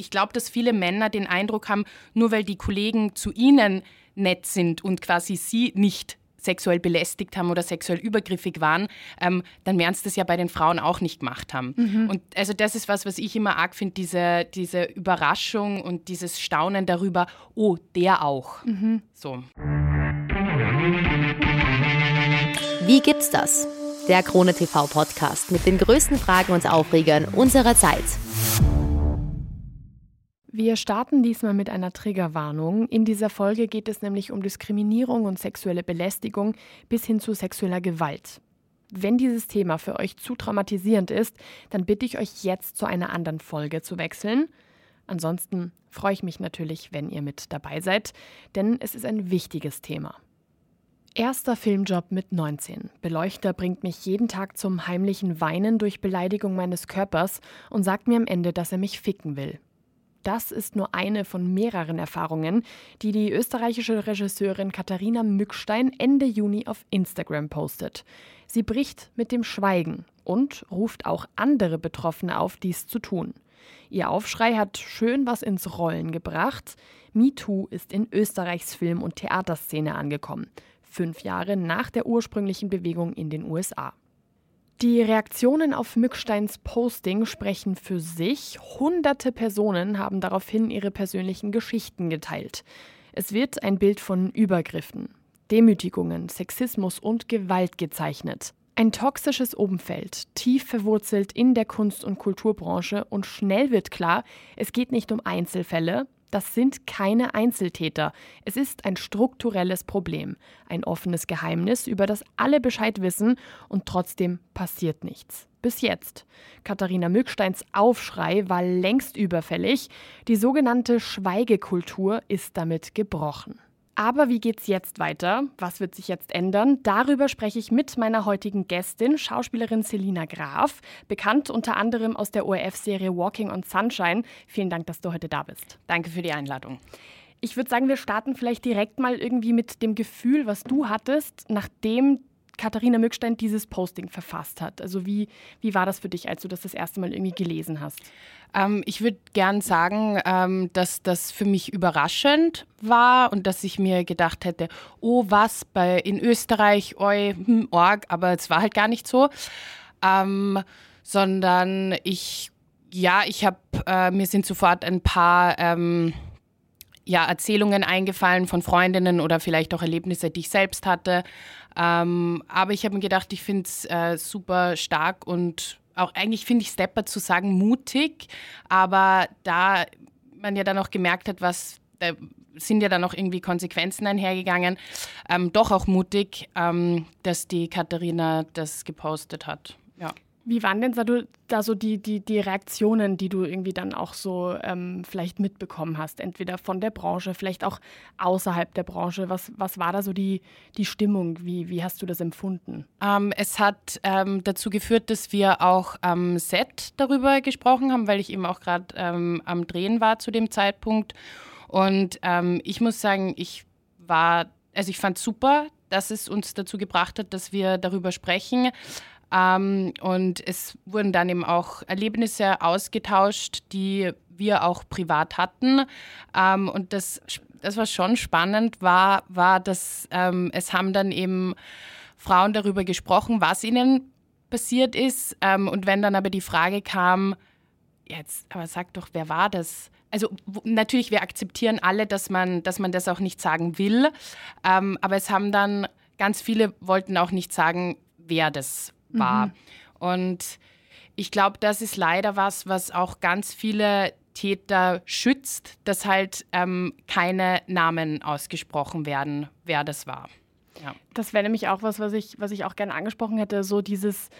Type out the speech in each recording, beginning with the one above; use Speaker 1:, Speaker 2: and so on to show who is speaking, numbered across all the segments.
Speaker 1: ich glaube, dass viele Männer den Eindruck haben, nur weil die Kollegen zu ihnen nett sind und quasi sie nicht sexuell belästigt haben oder sexuell übergriffig waren, ähm, dann werden sie das ja bei den Frauen auch nicht gemacht haben. Mhm. Und also das ist was, was ich immer arg finde, diese, diese Überraschung und dieses Staunen darüber, oh, der auch. Mhm. So.
Speaker 2: Wie gibt's das? Der Krone TV Podcast mit den größten Fragen und Aufregern unserer Zeit.
Speaker 3: Wir starten diesmal mit einer Triggerwarnung. In dieser Folge geht es nämlich um Diskriminierung und sexuelle Belästigung bis hin zu sexueller Gewalt. Wenn dieses Thema für euch zu traumatisierend ist, dann bitte ich euch jetzt zu einer anderen Folge zu wechseln. Ansonsten freue ich mich natürlich, wenn ihr mit dabei seid, denn es ist ein wichtiges Thema. Erster Filmjob mit 19. Beleuchter bringt mich jeden Tag zum heimlichen Weinen durch Beleidigung meines Körpers und sagt mir am Ende, dass er mich ficken will. Das ist nur eine von mehreren Erfahrungen, die die österreichische Regisseurin Katharina Mückstein Ende Juni auf Instagram postet. Sie bricht mit dem Schweigen und ruft auch andere Betroffene auf, dies zu tun. Ihr Aufschrei hat schön was ins Rollen gebracht. MeToo ist in Österreichs Film- und Theaterszene angekommen, fünf Jahre nach der ursprünglichen Bewegung in den USA. Die Reaktionen auf Mücksteins Posting sprechen für sich. Hunderte Personen haben daraufhin ihre persönlichen Geschichten geteilt. Es wird ein Bild von Übergriffen, Demütigungen, Sexismus und Gewalt gezeichnet. Ein toxisches Umfeld, tief verwurzelt in der Kunst- und Kulturbranche und schnell wird klar, es geht nicht um Einzelfälle, das sind keine Einzeltäter. Es ist ein strukturelles Problem, ein offenes Geheimnis, über das alle Bescheid wissen und trotzdem passiert nichts. Bis jetzt. Katharina Mücksteins Aufschrei war längst überfällig. Die sogenannte Schweigekultur ist damit gebrochen. Aber wie geht's jetzt weiter? Was wird sich jetzt ändern? Darüber spreche ich mit meiner heutigen Gästin, Schauspielerin Selina Graf, bekannt unter anderem aus der ORF-Serie Walking on Sunshine. Vielen Dank, dass du heute da bist.
Speaker 1: Danke für die Einladung.
Speaker 3: Ich würde sagen, wir starten vielleicht direkt mal irgendwie mit dem Gefühl, was du hattest, nachdem Katharina Mückstein dieses Posting verfasst hat. Also wie, wie war das für dich, als du das das erste Mal irgendwie gelesen hast?
Speaker 1: Ähm, ich würde gern sagen, ähm, dass das für mich überraschend war und dass ich mir gedacht hätte, oh was, bei, in Österreich, oi, hm, org, aber es war halt gar nicht so. Ähm, sondern ich, ja, ich habe, äh, mir sind sofort ein paar ähm, ja, Erzählungen eingefallen von Freundinnen oder vielleicht auch Erlebnisse, die ich selbst hatte. Ähm, aber ich habe mir gedacht, ich finde es äh, super stark und auch eigentlich finde ich Stepper zu sagen mutig, aber da man ja dann auch gemerkt hat, was da sind ja dann auch irgendwie Konsequenzen einhergegangen, ähm, doch auch mutig, ähm, dass die Katharina das gepostet hat. Ja.
Speaker 3: Wie waren denn da so die, die, die Reaktionen, die du irgendwie dann auch so ähm, vielleicht mitbekommen hast? Entweder von der Branche, vielleicht auch außerhalb der Branche. Was, was war da so die, die Stimmung? Wie, wie hast du das empfunden?
Speaker 1: Ähm, es hat ähm, dazu geführt, dass wir auch am Set darüber gesprochen haben, weil ich eben auch gerade ähm, am Drehen war zu dem Zeitpunkt. Und ähm, ich muss sagen, ich war, also ich fand super, dass es uns dazu gebracht hat, dass wir darüber sprechen. Ähm, und es wurden dann eben auch Erlebnisse ausgetauscht, die wir auch privat hatten. Ähm, und das, das, was schon spannend war, war, dass ähm, es haben dann eben Frauen darüber gesprochen, was ihnen passiert ist. Ähm, und wenn dann aber die Frage kam, jetzt, aber sag doch, wer war das? Also natürlich, wir akzeptieren alle, dass man, dass man das auch nicht sagen will. Ähm, aber es haben dann ganz viele wollten auch nicht sagen, wer das war. Mhm. Und ich glaube, das ist leider was, was auch ganz viele Täter schützt, dass halt ähm, keine Namen ausgesprochen werden, wer das war.
Speaker 3: Ja. Das wäre nämlich auch was, was ich, was ich auch gerne angesprochen hätte, so dieses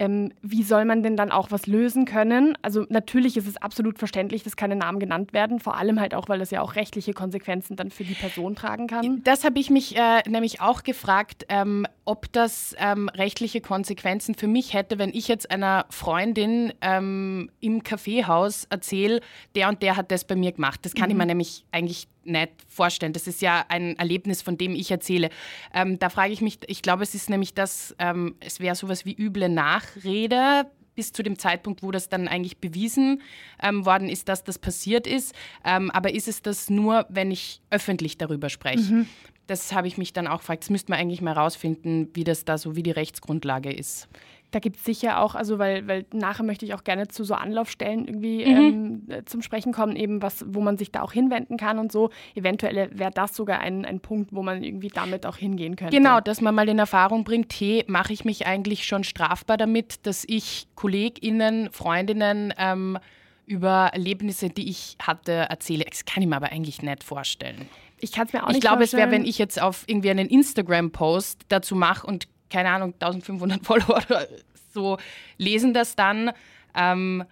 Speaker 3: ähm, wie soll man denn dann auch was lösen können? Also natürlich ist es absolut verständlich, dass keine Namen genannt werden, vor allem halt auch, weil das ja auch rechtliche Konsequenzen dann für die Person tragen kann.
Speaker 1: Das habe ich mich äh, nämlich auch gefragt, ähm, ob das ähm, rechtliche Konsequenzen für mich hätte, wenn ich jetzt einer Freundin ähm, im Kaffeehaus erzähle, der und der hat das bei mir gemacht. Das kann mhm. ich mir nämlich eigentlich nicht vorstellen. Das ist ja ein Erlebnis, von dem ich erzähle. Ähm, da frage ich mich, ich glaube, es ist nämlich das, ähm, es wäre sowas wie üble Nachrede bis zu dem Zeitpunkt, wo das dann eigentlich bewiesen ähm, worden ist, dass das passiert ist. Ähm, aber ist es das nur, wenn ich öffentlich darüber spreche? Mhm. Das habe ich mich dann auch gefragt. Das müsste man eigentlich mal rausfinden, wie das da so, wie die Rechtsgrundlage ist.
Speaker 3: Da gibt es sicher auch, also weil, weil nachher möchte ich auch gerne zu so Anlaufstellen irgendwie mhm. ähm, zum Sprechen kommen, eben was, wo man sich da auch hinwenden kann und so. Eventuell wäre das sogar ein, ein Punkt, wo man irgendwie damit auch hingehen könnte.
Speaker 1: Genau, dass man mal in Erfahrung bringt, hey, mache ich mich eigentlich schon strafbar damit, dass ich KollegInnen, Freundinnen ähm, über Erlebnisse, die ich hatte, erzähle. Das kann ich mir aber eigentlich nicht vorstellen.
Speaker 3: Ich kann es mir auch
Speaker 1: ich
Speaker 3: nicht
Speaker 1: glaube, es wäre, wenn ich jetzt auf irgendwie einen Instagram-Post dazu mache und keine Ahnung, 1500 Follower oder so lesen das dann, ähm,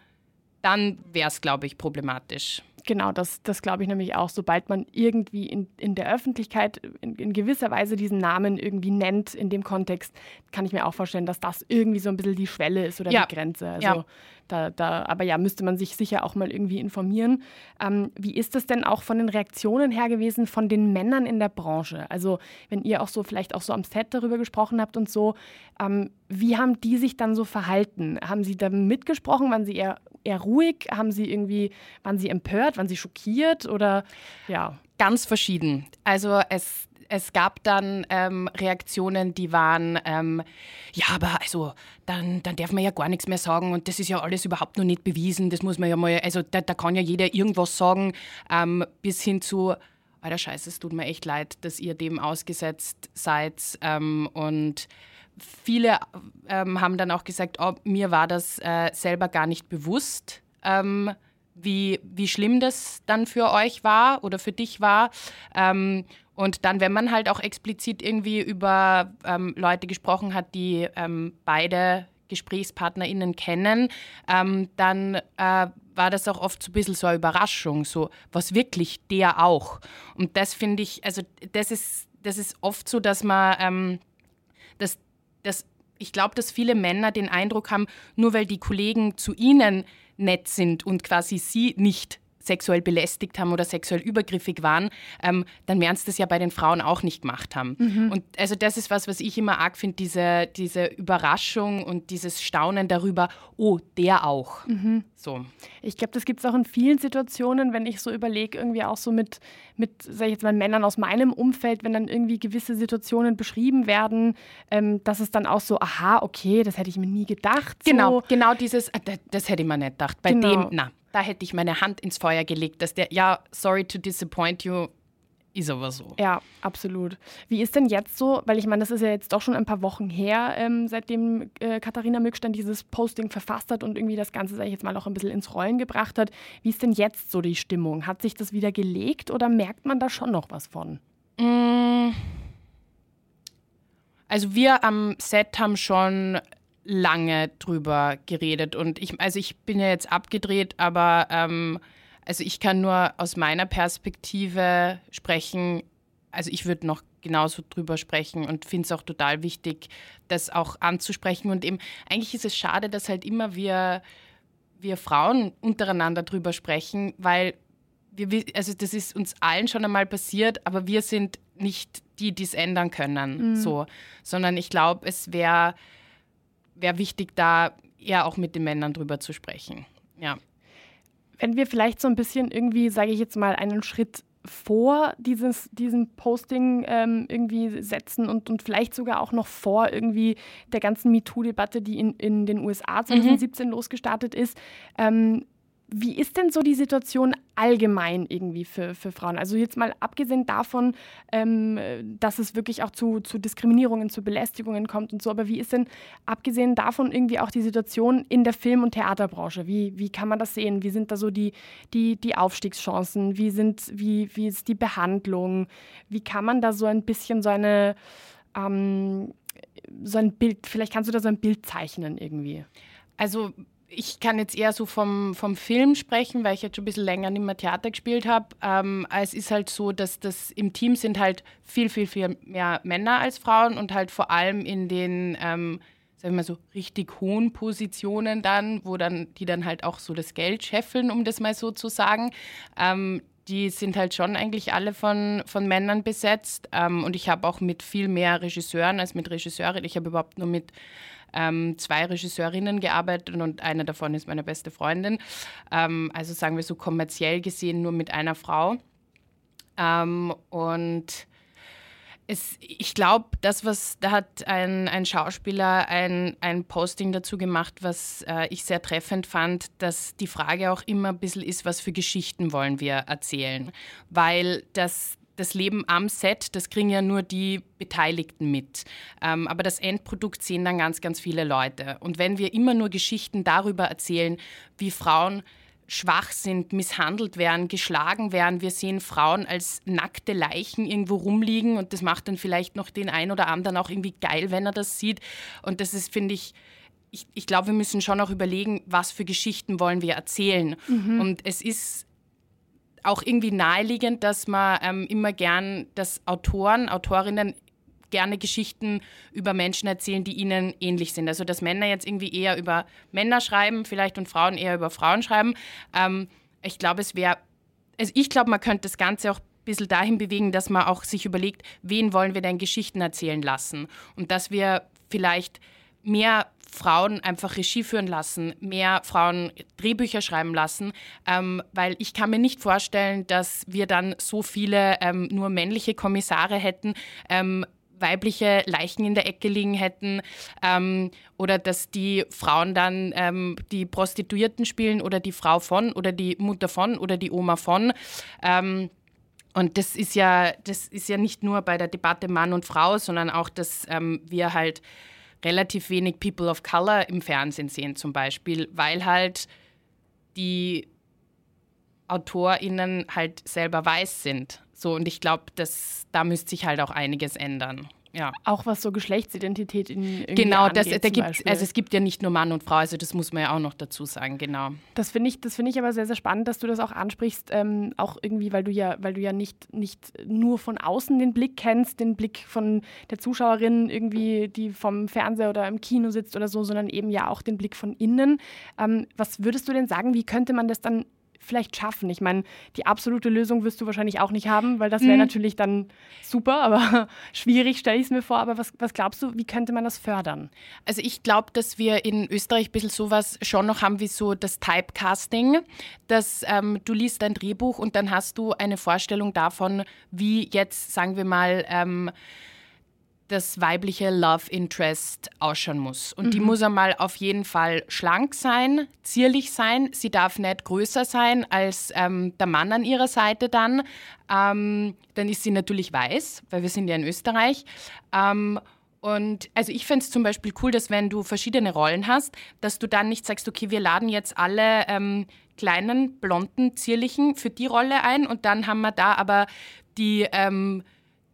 Speaker 1: dann wäre es, glaube ich, problematisch.
Speaker 3: Genau, das, das glaube ich nämlich auch. Sobald man irgendwie in, in der Öffentlichkeit in, in, gewisser Weise diesen Namen irgendwie nennt in dem Kontext, kann ich mir auch vorstellen, dass das irgendwie so ein bisschen die Schwelle ist oder ja. die Grenze. Also ja. Da, da, aber ja, müsste man sich sicher auch mal irgendwie informieren. Ähm, wie ist das denn auch von den Reaktionen her gewesen von den Männern in der Branche? Also wenn ihr auch so vielleicht auch so am Set darüber gesprochen habt und so, ähm, wie haben die sich dann so verhalten? Haben sie da mitgesprochen? Waren sie eher, eher ruhig? Haben sie irgendwie, waren sie empört? Waren sie schockiert? Oder ja?
Speaker 1: Ganz verschieden. Also es es gab dann ähm, Reaktionen, die waren, ähm, ja, aber also dann, dann darf man ja gar nichts mehr sagen und das ist ja alles überhaupt noch nicht bewiesen. Das muss man ja mal, also da, da kann ja jeder irgendwas sagen, ähm, bis hin zu, alter Scheiße, es tut mir echt leid, dass ihr dem ausgesetzt seid ähm, und viele ähm, haben dann auch gesagt, oh, mir war das äh, selber gar nicht bewusst ähm, wie, wie schlimm das dann für euch war oder für dich war. Ähm, und dann, wenn man halt auch explizit irgendwie über ähm, Leute gesprochen hat, die ähm, beide GesprächspartnerInnen kennen, ähm, dann äh, war das auch oft so ein bisschen so eine Überraschung, so was wirklich der auch. Und das finde ich, also das ist, das ist oft so, dass man, ähm, dass, dass ich glaube, dass viele Männer den Eindruck haben, nur weil die Kollegen zu ihnen nett sind und quasi sie nicht sexuell belästigt haben oder sexuell übergriffig waren, ähm, dann werden sie das ja bei den Frauen auch nicht gemacht haben. Mhm. Und also das ist was, was ich immer arg finde, diese, diese Überraschung und dieses Staunen darüber, oh, der auch. Mhm. So.
Speaker 3: Ich glaube, das gibt es auch in vielen Situationen, wenn ich so überlege, irgendwie auch so mit, mit, sag ich jetzt mal, Männern aus meinem Umfeld, wenn dann irgendwie gewisse Situationen beschrieben werden, ähm, dass es dann auch so, aha, okay, das hätte ich mir nie gedacht.
Speaker 1: Genau, so. genau dieses, äh, das, das, hätte ich mir nicht gedacht. Bei genau. dem, na, da hätte ich meine Hand ins Feuer gelegt, dass der, ja, sorry to disappoint you, ist aber so.
Speaker 3: Ja, absolut. Wie ist denn jetzt so, weil ich meine, das ist ja jetzt doch schon ein paar Wochen her, ähm, seitdem äh, Katharina Mückstein dieses Posting verfasst hat und irgendwie das Ganze, sage ich jetzt mal, auch ein bisschen ins Rollen gebracht hat. Wie ist denn jetzt so die Stimmung? Hat sich das wieder gelegt oder merkt man da schon noch was von? Mm.
Speaker 1: Also wir am Set haben schon lange drüber geredet. Und ich, also ich bin ja jetzt abgedreht, aber ähm, also ich kann nur aus meiner Perspektive sprechen. Also ich würde noch genauso drüber sprechen und finde es auch total wichtig, das auch anzusprechen. Und eben, eigentlich ist es schade, dass halt immer wir, wir Frauen untereinander drüber sprechen, weil wir, also das ist uns allen schon einmal passiert, aber wir sind nicht die, die es ändern können, mhm. so, sondern ich glaube, es wäre wäre wichtig, da eher auch mit den Männern drüber zu sprechen. Ja.
Speaker 3: Wenn wir vielleicht so ein bisschen irgendwie, sage ich jetzt mal, einen Schritt vor dieses, diesem Posting ähm, irgendwie setzen und, und vielleicht sogar auch noch vor irgendwie der ganzen MeToo-Debatte, die in, in den USA 2017 mhm. losgestartet ist. Ähm, wie ist denn so die Situation allgemein irgendwie für, für Frauen? Also jetzt mal abgesehen davon, ähm, dass es wirklich auch zu, zu Diskriminierungen, zu Belästigungen kommt und so, aber wie ist denn abgesehen davon irgendwie auch die Situation in der Film- und Theaterbranche? Wie, wie kann man das sehen? Wie sind da so die, die, die Aufstiegschancen? Wie, sind, wie, wie ist die Behandlung? Wie kann man da so ein bisschen so eine... Ähm, so ein Bild, vielleicht kannst du da so ein Bild zeichnen irgendwie.
Speaker 1: Also ich kann jetzt eher so vom, vom Film sprechen, weil ich jetzt schon ein bisschen länger nicht mehr Theater gespielt habe. Ähm, es ist halt so, dass das im Team sind halt viel, viel, viel mehr Männer als Frauen und halt vor allem in den, ähm, sagen wir mal so, richtig hohen Positionen dann, wo dann, die dann halt auch so das Geld scheffeln, um das mal so zu sagen. Ähm, die sind halt schon eigentlich alle von, von Männern besetzt. Ähm, und ich habe auch mit viel mehr Regisseuren als mit Regisseurinnen. Ich habe überhaupt nur mit ähm, zwei Regisseurinnen gearbeitet und eine davon ist meine beste Freundin. Ähm, also sagen wir so kommerziell gesehen nur mit einer Frau. Ähm, und es, ich glaube, das, was da hat ein, ein Schauspieler ein, ein Posting dazu gemacht, was äh, ich sehr treffend fand, dass die Frage auch immer ein bisschen ist, was für Geschichten wollen wir erzählen. Weil das, das Leben am Set, das kriegen ja nur die Beteiligten mit. Ähm, aber das Endprodukt sehen dann ganz, ganz viele Leute. Und wenn wir immer nur Geschichten darüber erzählen, wie Frauen schwach sind, misshandelt werden, geschlagen werden. Wir sehen Frauen als nackte Leichen irgendwo rumliegen und das macht dann vielleicht noch den einen oder anderen auch irgendwie geil, wenn er das sieht. Und das ist, finde ich, ich, ich glaube, wir müssen schon auch überlegen, was für Geschichten wollen wir erzählen. Mhm. Und es ist auch irgendwie naheliegend, dass man ähm, immer gern, dass Autoren, Autorinnen gerne Geschichten über Menschen erzählen, die ihnen ähnlich sind. Also dass Männer jetzt irgendwie eher über Männer schreiben, vielleicht und Frauen eher über Frauen schreiben. Ähm, ich glaube, es wäre, also ich glaube, man könnte das Ganze auch ein bisschen dahin bewegen, dass man auch sich überlegt, wen wollen wir denn Geschichten erzählen lassen? Und dass wir vielleicht mehr Frauen einfach Regie führen lassen, mehr Frauen Drehbücher schreiben lassen, ähm, weil ich kann mir nicht vorstellen, dass wir dann so viele ähm, nur männliche Kommissare hätten, ähm, weibliche Leichen in der Ecke liegen hätten ähm, oder dass die Frauen dann ähm, die Prostituierten spielen oder die Frau von oder die Mutter von oder die Oma von. Ähm, und das ist ja, das ist ja nicht nur bei der Debatte Mann und Frau, sondern auch, dass ähm, wir halt relativ wenig People of Color im Fernsehen sehen zum Beispiel, weil halt die AutorInnen halt selber weiß sind. So, und ich glaube, da müsste sich halt auch einiges ändern. Ja.
Speaker 3: Auch was so Geschlechtsidentität in
Speaker 1: Genau, das, da gibt, also es gibt ja nicht nur Mann und Frau, also das muss man ja auch noch dazu sagen, genau.
Speaker 3: Das finde ich, das ich aber sehr, sehr spannend, dass du das auch ansprichst, ähm, auch irgendwie, weil du ja, weil du ja nicht, nicht nur von außen den Blick kennst, den Blick von der Zuschauerin irgendwie, die vom Fernseher oder im Kino sitzt oder so, sondern eben ja auch den Blick von innen. Ähm, was würdest du denn sagen, wie könnte man das dann vielleicht schaffen? Ich meine, die absolute Lösung wirst du wahrscheinlich auch nicht haben, weil das wäre mhm. natürlich dann super, aber schwierig stelle ich es mir vor. Aber was, was glaubst du, wie könnte man das fördern?
Speaker 1: Also ich glaube, dass wir in Österreich ein bisschen sowas schon noch haben wie so das Typecasting, dass ähm, du liest ein Drehbuch und dann hast du eine Vorstellung davon, wie jetzt, sagen wir mal, ähm, das weibliche Love Interest ausschauen muss. Und mhm. die muss einmal auf jeden Fall schlank sein, zierlich sein. Sie darf nicht größer sein als ähm, der Mann an ihrer Seite dann. Ähm, dann ist sie natürlich weiß, weil wir sind ja in Österreich. Ähm, und also ich fände es zum Beispiel cool, dass wenn du verschiedene Rollen hast, dass du dann nicht sagst, okay, wir laden jetzt alle ähm, kleinen, blonden, zierlichen für die Rolle ein und dann haben wir da aber die ähm,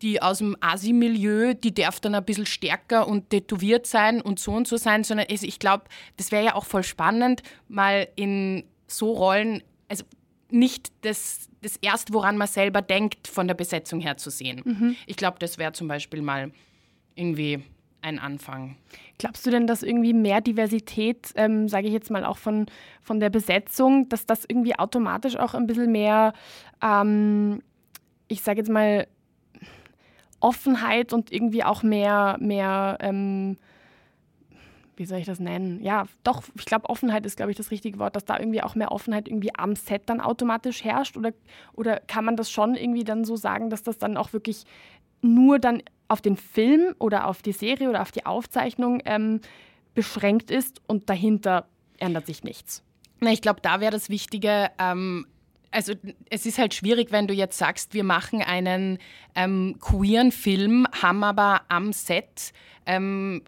Speaker 1: die aus dem Asi-Milieu, die darf dann ein bisschen stärker und tätowiert sein und so und so sein, sondern also ich glaube, das wäre ja auch voll spannend, mal in so Rollen, also nicht das, das Erste, woran man selber denkt, von der Besetzung her zu sehen. Mhm. Ich glaube, das wäre zum Beispiel mal irgendwie ein Anfang.
Speaker 3: Glaubst du denn, dass irgendwie mehr Diversität, ähm, sage ich jetzt mal auch von, von der Besetzung, dass das irgendwie automatisch auch ein bisschen mehr, ähm, ich sage jetzt mal, Offenheit und irgendwie auch mehr, mehr ähm, wie soll ich das nennen? Ja, doch, ich glaube, Offenheit ist, glaube ich, das richtige Wort, dass da irgendwie auch mehr Offenheit irgendwie am Set dann automatisch herrscht? Oder, oder kann man das schon irgendwie dann so sagen, dass das dann auch wirklich nur dann auf den Film oder auf die Serie oder auf die Aufzeichnung ähm, beschränkt ist und dahinter ändert sich nichts?
Speaker 1: Ich glaube, da wäre das Wichtige, ähm, also es ist halt schwierig, wenn du jetzt sagst, wir machen einen ähm, queeren Film, haben aber am Set ähm,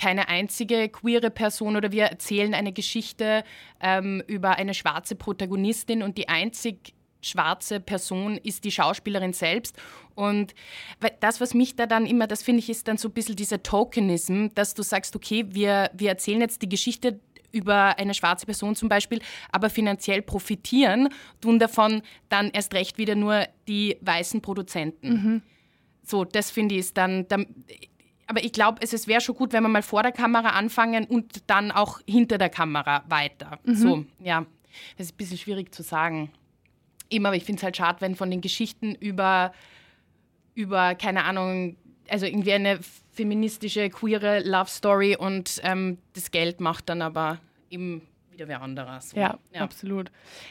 Speaker 1: keine einzige queere Person oder wir erzählen eine Geschichte ähm, über eine schwarze Protagonistin und die einzig schwarze Person ist die Schauspielerin selbst. Und das, was mich da dann immer, das finde ich, ist dann so ein bisschen dieser Tokenism, dass du sagst, okay, wir, wir erzählen jetzt die Geschichte über eine schwarze Person zum Beispiel, aber finanziell profitieren, tun davon dann erst recht wieder nur die weißen Produzenten. Mhm. So, das finde ich ist dann, dann aber ich glaube, es, es wäre schon gut, wenn wir mal vor der Kamera anfangen und dann auch hinter der Kamera weiter. Mhm. So, ja, das ist ein bisschen schwierig zu sagen. Immer, aber ich finde es halt schade, wenn von den Geschichten über, über, keine Ahnung, also irgendwie eine feministische, queere Love Story und ähm, das Geld macht dann aber eben wieder wer anderer.
Speaker 3: So. Ja, ja, absolut.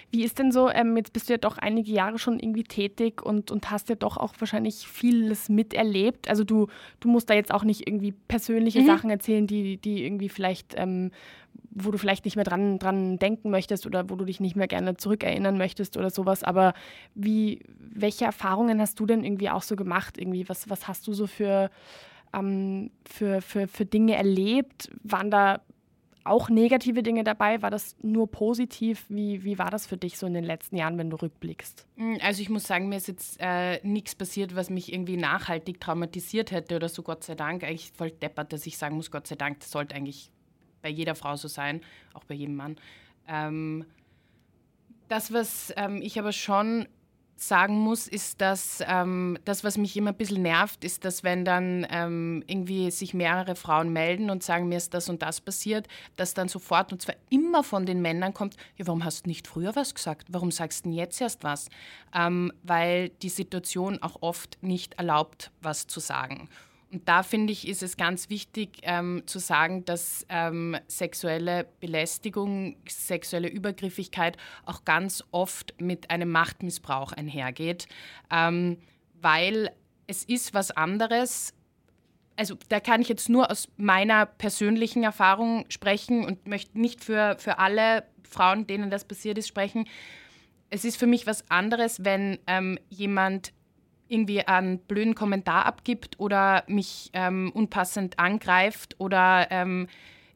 Speaker 3: Wie ist denn so, ähm, jetzt bist du ja doch einige Jahre schon irgendwie tätig und, und hast ja doch auch wahrscheinlich vieles miterlebt. Also du, du musst da jetzt auch nicht irgendwie persönliche mhm. Sachen erzählen, die, die irgendwie vielleicht, ähm, wo du vielleicht nicht mehr dran, dran denken möchtest oder wo du dich nicht mehr gerne zurückerinnern möchtest oder sowas. Aber wie, welche Erfahrungen hast du denn irgendwie auch so gemacht? Irgendwie, was, was hast du so für, ähm, für, für, für Dinge erlebt? Waren da auch negative Dinge dabei? War das nur positiv? Wie, wie war das für dich so in den letzten Jahren, wenn du rückblickst?
Speaker 1: Mm, also ich muss sagen, mir ist jetzt äh, nichts passiert, was mich irgendwie nachhaltig traumatisiert hätte oder so, Gott sei Dank. Eigentlich voll deppert, dass ich sagen muss, Gott sei Dank, das sollte eigentlich bei jeder Frau so sein, auch bei jedem Mann. Ähm, das, was ähm, ich aber schon sagen muss, ist, dass ähm, das, was mich immer ein bisschen nervt, ist, dass wenn dann ähm, irgendwie sich mehrere Frauen melden und sagen, mir ist das und das passiert, dass dann sofort, und zwar immer von den Männern kommt, ja, warum hast du nicht früher was gesagt? Warum sagst du denn jetzt erst was? Ähm, weil die Situation auch oft nicht erlaubt, was zu sagen. Und da finde ich, ist es ganz wichtig ähm, zu sagen, dass ähm, sexuelle Belästigung, sexuelle Übergriffigkeit auch ganz oft mit einem Machtmissbrauch einhergeht, ähm, weil es ist was anderes. Also da kann ich jetzt nur aus meiner persönlichen Erfahrung sprechen und möchte nicht für, für alle Frauen, denen das passiert ist, sprechen. Es ist für mich was anderes, wenn ähm, jemand irgendwie einen blöden Kommentar abgibt oder mich ähm, unpassend angreift oder ähm,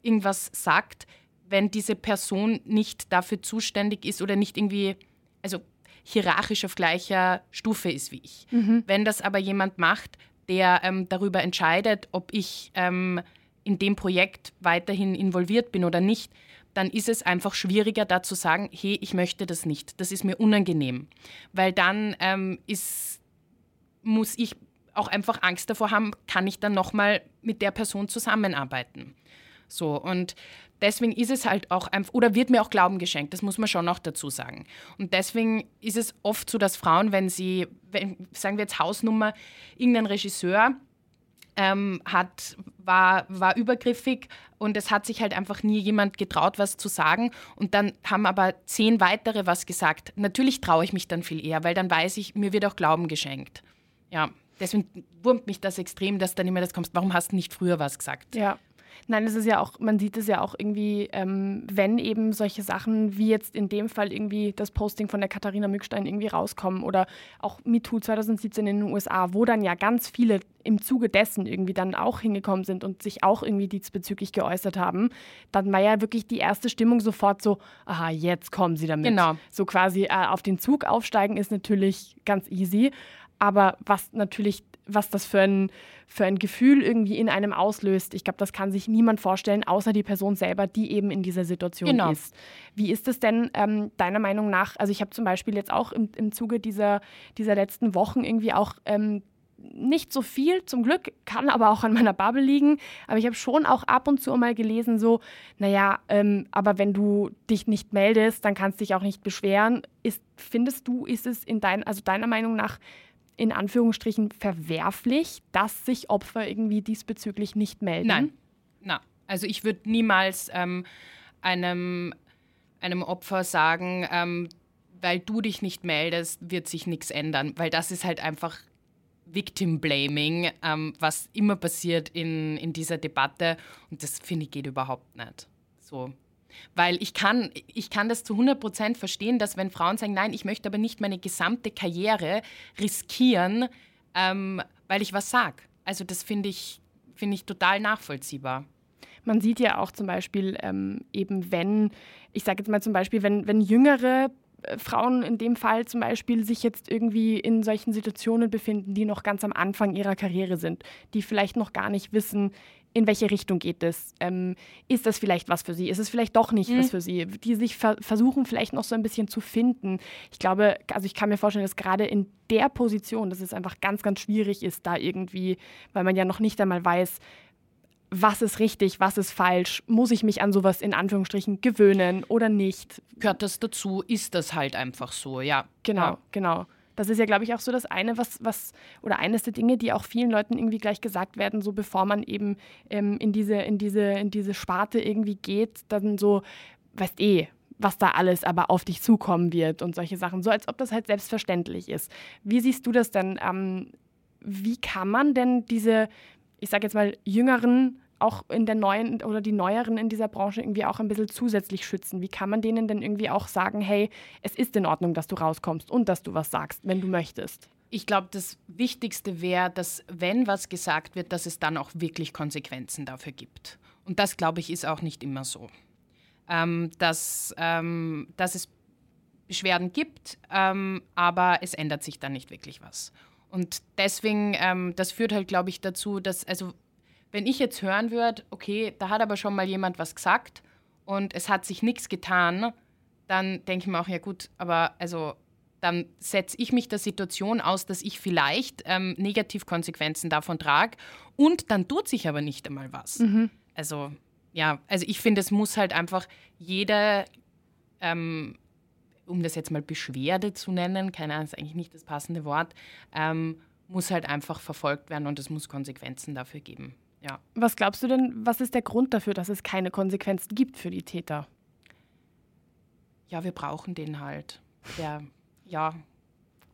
Speaker 1: irgendwas sagt, wenn diese Person nicht dafür zuständig ist oder nicht irgendwie, also hierarchisch auf gleicher Stufe ist wie ich. Mhm. Wenn das aber jemand macht, der ähm, darüber entscheidet, ob ich ähm, in dem Projekt weiterhin involviert bin oder nicht, dann ist es einfach schwieriger, da zu sagen, hey, ich möchte das nicht, das ist mir unangenehm. Weil dann ähm, ist muss ich auch einfach Angst davor haben, kann ich dann nochmal mit der Person zusammenarbeiten. So, und deswegen ist es halt auch einfach, oder wird mir auch Glauben geschenkt, das muss man schon noch dazu sagen. Und deswegen ist es oft so, dass Frauen, wenn sie, wenn, sagen wir jetzt Hausnummer, irgendein Regisseur ähm, hat, war, war übergriffig und es hat sich halt einfach nie jemand getraut, was zu sagen. Und dann haben aber zehn weitere was gesagt. Natürlich traue ich mich dann viel eher, weil dann weiß ich, mir wird auch Glauben geschenkt. Ja, deswegen wurmt mich das extrem, dass dann immer das kommt, warum hast du nicht früher was gesagt?
Speaker 3: Ja. Nein, es ist ja auch, man sieht es ja auch irgendwie, ähm, wenn eben solche Sachen wie jetzt in dem Fall irgendwie das Posting von der Katharina Mückstein irgendwie rauskommen oder auch MeToo 2017 in den USA, wo dann ja ganz viele im Zuge dessen irgendwie dann auch hingekommen sind und sich auch irgendwie diesbezüglich geäußert haben, dann war ja wirklich die erste Stimmung sofort so, aha, jetzt kommen sie damit.
Speaker 1: Genau.
Speaker 3: So quasi äh, auf den Zug aufsteigen ist natürlich ganz easy, aber was natürlich, was das für ein, für ein Gefühl irgendwie in einem auslöst, ich glaube, das kann sich niemand vorstellen, außer die Person selber, die eben in dieser Situation genau. ist. Wie ist es denn ähm, deiner Meinung nach? Also ich habe zum Beispiel jetzt auch im, im Zuge dieser, dieser letzten Wochen irgendwie auch ähm, nicht so viel, zum Glück, kann aber auch an meiner Bubble liegen. Aber ich habe schon auch ab und zu mal gelesen, so, naja, ähm, aber wenn du dich nicht meldest, dann kannst du dich auch nicht beschweren. Ist, findest du, ist es in dein, also deiner Meinung nach in Anführungsstrichen verwerflich, dass sich Opfer irgendwie diesbezüglich nicht melden?
Speaker 1: Nein, na, also ich würde niemals ähm, einem, einem Opfer sagen, ähm, weil du dich nicht meldest, wird sich nichts ändern, weil das ist halt einfach Victim Blaming, ähm, was immer passiert in, in dieser Debatte und das finde ich geht überhaupt nicht. So, weil ich kann, ich kann das zu 100 Prozent verstehen, dass wenn Frauen sagen, nein, ich möchte aber nicht meine gesamte Karriere riskieren, ähm, weil ich was sage. Also das finde ich, find ich total nachvollziehbar.
Speaker 3: Man sieht ja auch zum Beispiel ähm, eben, wenn, ich sage jetzt mal zum Beispiel, wenn, wenn jüngere äh, Frauen in dem Fall zum Beispiel sich jetzt irgendwie in solchen Situationen befinden, die noch ganz am Anfang ihrer Karriere sind, die vielleicht noch gar nicht wissen, in welche Richtung geht es? Ähm, ist das vielleicht was für sie? Ist es vielleicht doch nicht mhm. was für sie? Die sich ver versuchen vielleicht noch so ein bisschen zu finden. Ich glaube, also ich kann mir vorstellen, dass gerade in der Position, dass es einfach ganz, ganz schwierig ist, da irgendwie, weil man ja noch nicht einmal weiß, was ist richtig, was ist falsch, muss ich mich an sowas in Anführungsstrichen gewöhnen oder nicht?
Speaker 1: Gehört das dazu? Ist das halt einfach so, ja.
Speaker 3: Genau, ja. genau Das ist ja, glaube ich, auch so das eine, was, was, oder eines der Dinge, die auch vielen Leuten irgendwie gleich gesagt werden, so bevor man eben ähm, in, diese, in, diese, in diese Sparte irgendwie geht, dann so, weißt eh, was da alles aber auf dich zukommen wird und solche Sachen, so als ob das halt selbstverständlich ist. Wie siehst du das denn? Ähm, wie kann man denn diese, ich sage jetzt mal, jüngeren auch in der neuen oder die neueren in dieser Branche irgendwie auch ein bisschen zusätzlich schützen? Wie kann man denen denn irgendwie auch sagen, hey, es ist in Ordnung, dass du rauskommst und dass du was sagst, wenn du möchtest?
Speaker 1: Ich glaube, das Wichtigste wäre, dass wenn was gesagt wird, dass es dann auch wirklich Konsequenzen dafür gibt. Und das, glaube ich, ist auch nicht immer so. Ähm, dass, ähm, dass es Beschwerden gibt, ähm, aber es ändert sich dann nicht wirklich was. Und deswegen, ähm, das führt halt, glaube ich, dazu, dass, also wenn ich jetzt hören würde, okay, da hat aber schon mal jemand was gesagt und es hat sich nichts getan, dann denke ich mir auch, ja gut, aber also dann setze ich mich der Situation aus, dass ich vielleicht ähm, Negativkonsequenzen davon trage und dann tut sich aber nicht einmal was. Mhm. Also ja, also ich finde, es muss halt einfach jeder, ähm, um das jetzt mal Beschwerde zu nennen, keine Ahnung, ist eigentlich nicht das passende Wort, ähm, muss halt einfach verfolgt werden und es muss Konsequenzen dafür geben. Ja.
Speaker 3: Was glaubst du denn, was ist der Grund dafür, dass es keine Konsequenzen gibt für die Täter?
Speaker 1: Ja, wir brauchen den halt. Der, ja,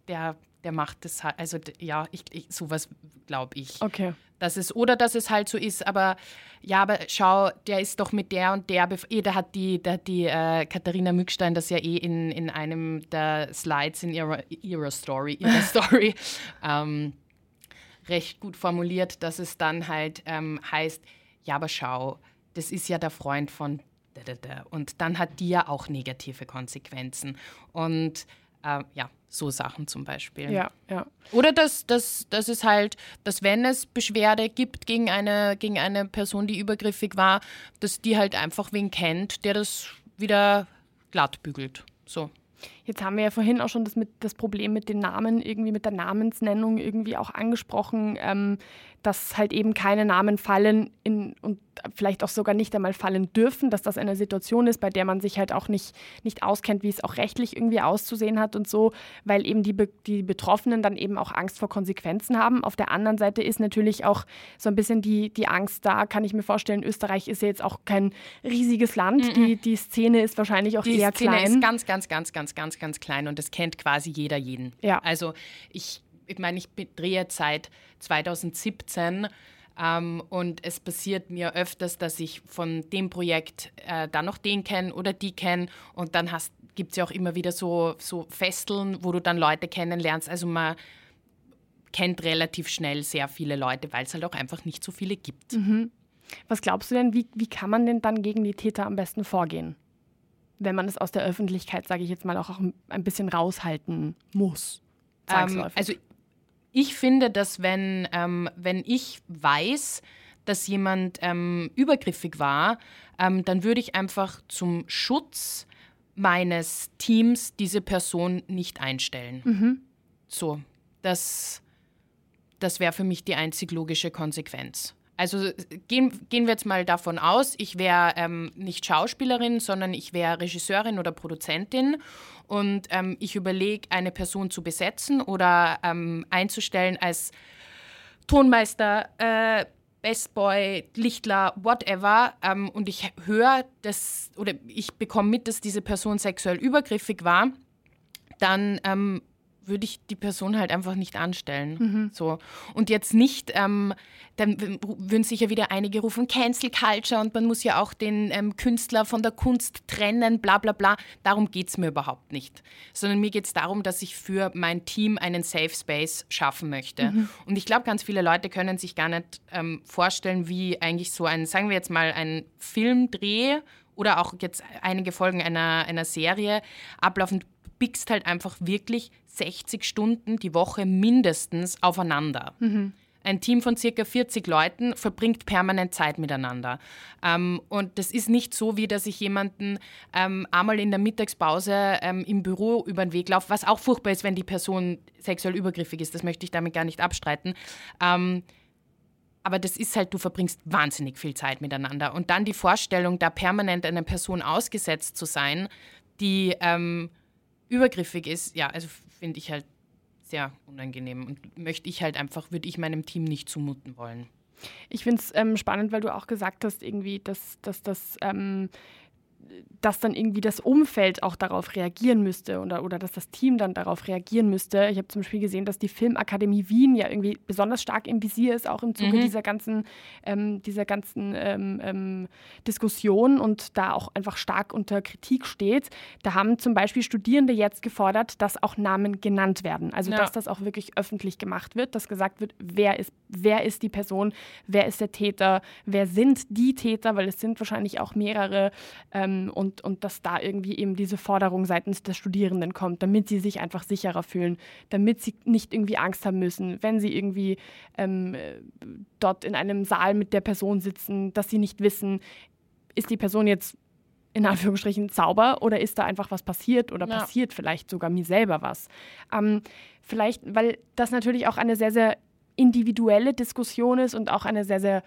Speaker 1: der, der macht das halt. Also ja, ich, ich sowas glaube ich.
Speaker 3: Okay.
Speaker 1: Dass es, oder dass es halt so ist, aber ja, aber schau, der ist doch mit der und der, eh, da hat die, da hat die äh, Katharina Mückstein das ja eh in, in einem der Slides in ihrer, ihrer Story, ihrer Story ähm, recht gut formuliert, dass es dann halt ähm, heißt, ja, aber schau, das ist ja der Freund von und dann hat die ja auch negative Konsequenzen. Und äh, ja, so Sachen zum Beispiel.
Speaker 3: Ja, ja.
Speaker 1: Oder dass, dass, dass es halt, dass wenn es Beschwerde gibt gegen eine, gegen eine Person, die übergriffig war, dass die halt einfach wen kennt, der das wieder glatt bügelt. So.
Speaker 3: Jetzt haben wir ja vorhin auch schon das, mit, das Problem mit den Namen, irgendwie mit der Namensnennung irgendwie auch angesprochen, ähm, dass halt eben keine Namen fallen in, und vielleicht auch sogar nicht einmal fallen dürfen, dass das eine Situation ist, bei der man sich halt auch nicht, nicht auskennt, wie es auch rechtlich irgendwie auszusehen hat und so, weil eben die, die Betroffenen dann eben auch Angst vor Konsequenzen haben. Auf der anderen Seite ist natürlich auch so ein bisschen die, die Angst da, kann ich mir vorstellen, Österreich ist ja jetzt auch kein riesiges Land, mm -mm. Die, die Szene ist wahrscheinlich auch
Speaker 1: die
Speaker 3: eher
Speaker 1: Szene
Speaker 3: klein.
Speaker 1: Die ist ganz, ganz, ganz, ganz, ganz, ganz klein und das kennt quasi jeder jeden.
Speaker 3: Ja.
Speaker 1: Also ich ich meine, ich drehe seit 2017 ähm, und es passiert mir öfters, dass ich von dem Projekt äh, dann noch den kenne oder die kenne und dann gibt es ja auch immer wieder so, so Festeln, wo du dann Leute kennenlernst. Also man kennt relativ schnell sehr viele Leute, weil es halt auch einfach nicht so viele gibt.
Speaker 3: Mhm. Was glaubst du denn, wie, wie kann man denn dann gegen die Täter am besten vorgehen? Wenn man es aus der Öffentlichkeit, sage ich jetzt mal, auch ein bisschen raushalten muss.
Speaker 1: Ähm, also ich finde, dass wenn, ähm, wenn ich weiß, dass jemand ähm, übergriffig war, ähm, dann würde ich einfach zum Schutz meines Teams diese Person nicht einstellen.
Speaker 3: Mhm.
Speaker 1: So, das, das wäre für mich die einzig logische Konsequenz. Also gehen, gehen wir jetzt mal davon aus, ich wäre ähm, nicht Schauspielerin, sondern ich wäre Regisseurin oder Produzentin. Und ähm, ich überlege, eine Person zu besetzen oder ähm, einzustellen als Tonmeister, äh, Bestboy, Lichtler, whatever, ähm, und ich höre das oder ich bekomme mit, dass diese Person sexuell übergriffig war, dann ähm, würde ich die Person halt einfach nicht anstellen.
Speaker 3: Mhm.
Speaker 1: So. Und jetzt nicht, ähm, dann würden sicher wieder einige rufen, Cancel Culture und man muss ja auch den ähm, Künstler von der Kunst trennen, bla bla bla. Darum geht es mir überhaupt nicht. Sondern mir geht es darum, dass ich für mein Team einen Safe Space schaffen möchte. Mhm. Und ich glaube, ganz viele Leute können sich gar nicht ähm, vorstellen, wie eigentlich so ein, sagen wir jetzt mal, ein Filmdreh oder auch jetzt einige Folgen einer, einer Serie ablaufen biegst halt einfach wirklich 60 Stunden die Woche mindestens aufeinander.
Speaker 3: Mhm.
Speaker 1: Ein Team von circa 40 Leuten verbringt permanent Zeit miteinander. Ähm, und das ist nicht so, wie dass ich jemanden ähm, einmal in der Mittagspause ähm, im Büro über den Weg laufe, was auch furchtbar ist, wenn die Person sexuell übergriffig ist. Das möchte ich damit gar nicht abstreiten. Ähm, aber das ist halt, du verbringst wahnsinnig viel Zeit miteinander. Und dann die Vorstellung, da permanent einer Person ausgesetzt zu sein, die ähm, übergriffig ist, ja, also finde ich halt sehr unangenehm und möchte ich halt einfach, würde ich meinem Team nicht zumuten wollen.
Speaker 3: Ich finde es ähm, spannend, weil du auch gesagt hast, irgendwie, dass, dass das ähm, dass dann irgendwie das Umfeld auch darauf reagieren müsste oder, oder dass das Team dann darauf reagieren müsste. Ich habe zum Beispiel gesehen, dass die Filmakademie Wien ja irgendwie besonders stark im Visier ist, auch im Zuge mhm. dieser ganzen, ähm, dieser ganzen ähm, ähm, Diskussion und da auch einfach stark unter Kritik steht. Da haben zum Beispiel Studierende jetzt gefordert, dass auch Namen genannt werden. Also ja. dass das auch wirklich öffentlich gemacht wird, dass gesagt wird, wer ist, wer ist die Person, wer ist der Täter, wer sind die Täter, weil es sind wahrscheinlich auch mehrere. Ähm, ähm, und, und dass da irgendwie eben diese Forderung seitens der Studierenden kommt, damit sie sich einfach sicherer fühlen, damit sie nicht irgendwie Angst haben müssen, wenn sie irgendwie ähm, dort in einem Saal mit der Person sitzen, dass sie nicht wissen, ist die Person jetzt in Anführungsstrichen Zauber oder ist da einfach was passiert oder ja. passiert vielleicht sogar mir selber was. Ähm, vielleicht, weil das natürlich auch eine sehr, sehr individuelle Diskussion ist und auch eine sehr, sehr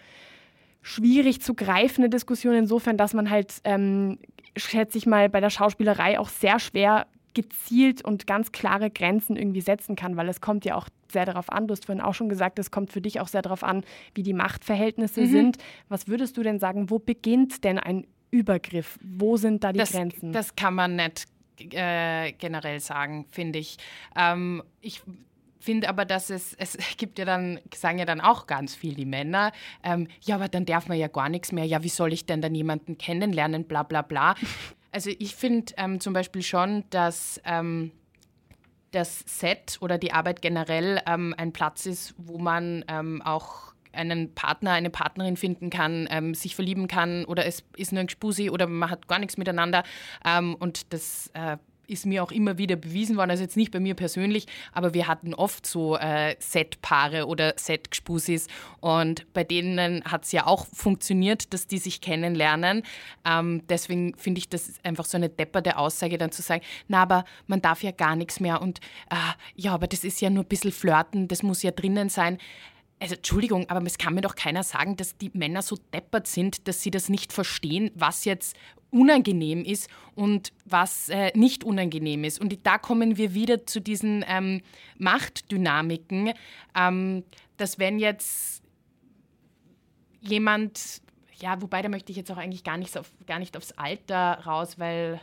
Speaker 3: schwierig zu greifende Diskussion insofern, dass man halt, ähm, schätze ich mal, bei der Schauspielerei auch sehr schwer gezielt und ganz klare Grenzen irgendwie setzen kann, weil es kommt ja auch sehr darauf an, du hast vorhin auch schon gesagt, es kommt für dich auch sehr darauf an, wie die Machtverhältnisse mhm. sind. Was würdest du denn sagen, wo beginnt denn ein Übergriff? Wo sind da die
Speaker 1: das,
Speaker 3: Grenzen?
Speaker 1: Das kann man nicht äh, generell sagen, finde ich. Ähm, ich finde aber, dass es, es gibt ja dann, sagen ja dann auch ganz viel die Männer, ähm, ja, aber dann darf man ja gar nichts mehr, ja, wie soll ich denn dann jemanden kennenlernen, bla bla bla. Also ich finde ähm, zum Beispiel schon, dass ähm, das Set oder die Arbeit generell ähm, ein Platz ist, wo man ähm, auch einen Partner, eine Partnerin finden kann, ähm, sich verlieben kann oder es ist nur ein Gspusi oder man hat gar nichts miteinander. Ähm, und das äh, ist mir auch immer wieder bewiesen worden, also jetzt nicht bei mir persönlich, aber wir hatten oft so äh, Set-Paare oder Set-Gspusis und bei denen hat es ja auch funktioniert, dass die sich kennenlernen. Ähm, deswegen finde ich das einfach so eine depperte Aussage, dann zu sagen, na, aber man darf ja gar nichts mehr und äh, ja, aber das ist ja nur ein bisschen flirten, das muss ja drinnen sein. Also Entschuldigung, aber es kann mir doch keiner sagen, dass die Männer so deppert sind, dass sie das nicht verstehen, was jetzt unangenehm ist und was äh, nicht unangenehm ist. Und da kommen wir wieder zu diesen ähm, Machtdynamiken, ähm, dass wenn jetzt jemand, ja, wobei da möchte ich jetzt auch eigentlich gar nicht, auf, gar nicht aufs Alter raus, weil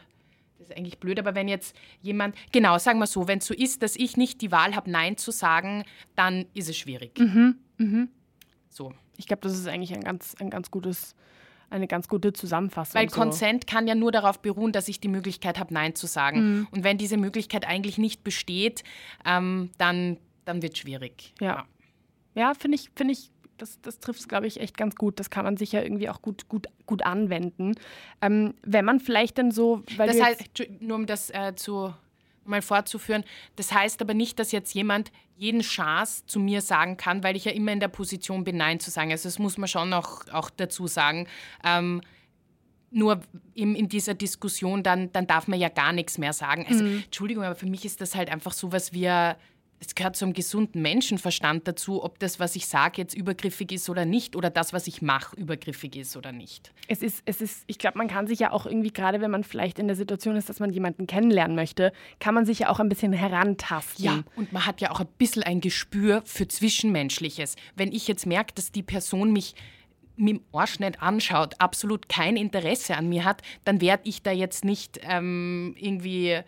Speaker 1: das ist eigentlich blöd, aber wenn jetzt jemand, genau, sagen wir so, wenn es so ist, dass ich nicht die Wahl habe, Nein zu sagen, dann ist es schwierig.
Speaker 3: Mhm, mhm. So. Ich glaube, das ist eigentlich ein ganz, ein ganz gutes eine ganz gute Zusammenfassung.
Speaker 1: Weil so. Consent kann ja nur darauf beruhen, dass ich die Möglichkeit habe, Nein zu sagen. Mhm. Und wenn diese Möglichkeit eigentlich nicht besteht, ähm, dann, dann wird es schwierig.
Speaker 3: Ja, ja, finde ich, finde ich, das, das trifft es, glaube ich, echt ganz gut. Das kann man sicher irgendwie auch gut, gut, gut anwenden. Ähm, wenn man vielleicht dann so.
Speaker 1: das heißt, nur um das äh, zu mal fortzuführen. Das heißt aber nicht, dass jetzt jemand jeden Chance zu mir sagen kann, weil ich ja immer in der Position bin, Nein zu sagen. Also das muss man schon auch, auch dazu sagen. Ähm, nur in, in, dieser Diskussion, dann, dann darf man ja gar nichts mehr sagen. Also, mhm. Entschuldigung, aber für mich ist das halt einfach so was wie es gehört zum gesunden Menschenverstand dazu, ob das, was ich sage, jetzt übergriffig ist oder nicht oder das, was ich mache, übergriffig ist oder nicht.
Speaker 3: Es ist, es ist, ich glaube, man kann sich ja auch irgendwie, gerade wenn man vielleicht in der Situation ist, dass man jemanden kennenlernen möchte, kann man sich ja auch ein bisschen herantasten.
Speaker 1: Ja, und man hat ja auch ein bisschen ein Gespür für Zwischenmenschliches. Wenn ich jetzt merke, dass die Person mich mit dem Arsch nicht anschaut, absolut kein Interesse an mir hat, dann werde ich da jetzt nicht ähm, irgendwie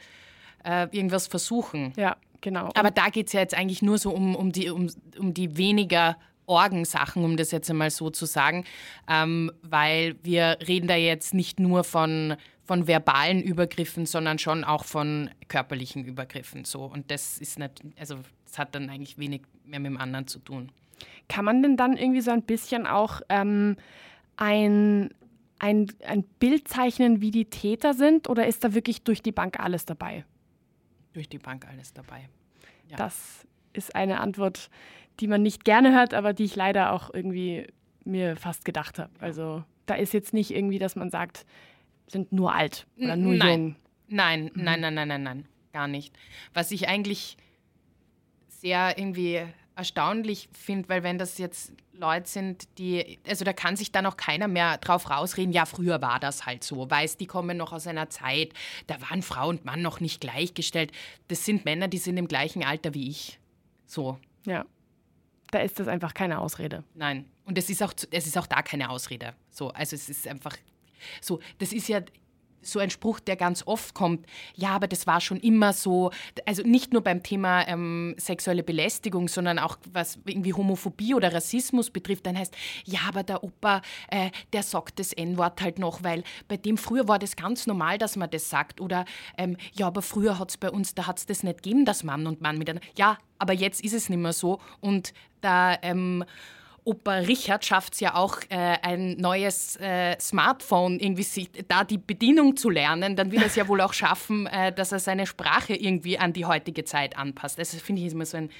Speaker 1: äh, irgendwas versuchen.
Speaker 3: Ja. Genau.
Speaker 1: Aber da geht es ja jetzt eigentlich nur so um, um, die, um, um die weniger Orgensachen, um das jetzt einmal so zu sagen, ähm, weil wir reden da jetzt nicht nur von, von verbalen Übergriffen, sondern schon auch von körperlichen Übergriffen. So. Und das ist nicht, also das hat dann eigentlich wenig mehr mit dem anderen zu tun.
Speaker 3: Kann man denn dann irgendwie so ein bisschen auch ähm, ein, ein, ein Bild zeichnen, wie die Täter sind, oder ist da wirklich durch die Bank alles dabei?
Speaker 1: Durch die Bank alles dabei.
Speaker 3: Ja. Das ist eine Antwort, die man nicht gerne hört, aber die ich leider auch irgendwie mir fast gedacht habe. Also da ist jetzt nicht irgendwie, dass man sagt, sind nur alt oder nur
Speaker 1: nein.
Speaker 3: jung.
Speaker 1: Nein, mhm. nein, nein, nein, nein, nein, gar nicht. Was ich eigentlich sehr irgendwie erstaunlich finde, weil wenn das jetzt Leute sind, die, also da kann sich dann auch keiner mehr drauf rausreden, ja, früher war das halt so, weiß, die kommen noch aus einer Zeit, da waren Frau und Mann noch nicht gleichgestellt. Das sind Männer, die sind im gleichen Alter wie ich. So.
Speaker 3: Ja. Da ist das einfach keine Ausrede.
Speaker 1: Nein. Und es ist auch, es ist auch da keine Ausrede. So, also es ist einfach so, das ist ja, so ein Spruch, der ganz oft kommt, ja, aber das war schon immer so, also nicht nur beim Thema ähm, sexuelle Belästigung, sondern auch was irgendwie Homophobie oder Rassismus betrifft, dann heißt, ja, aber der Opa, äh, der sagt das N-Wort halt noch, weil bei dem früher war das ganz normal, dass man das sagt. Oder ähm, ja, aber früher hat es bei uns, da hat es das nicht gegeben, dass Mann und Mann miteinander, ja, aber jetzt ist es nicht mehr so. Und da ähm, Opa Richard schafft es ja auch, äh, ein neues äh, Smartphone irgendwie sich, da die Bedienung zu lernen, dann wird er es ja wohl auch schaffen, äh, dass er seine Sprache irgendwie an die heutige Zeit anpasst. Das finde ich immer so ein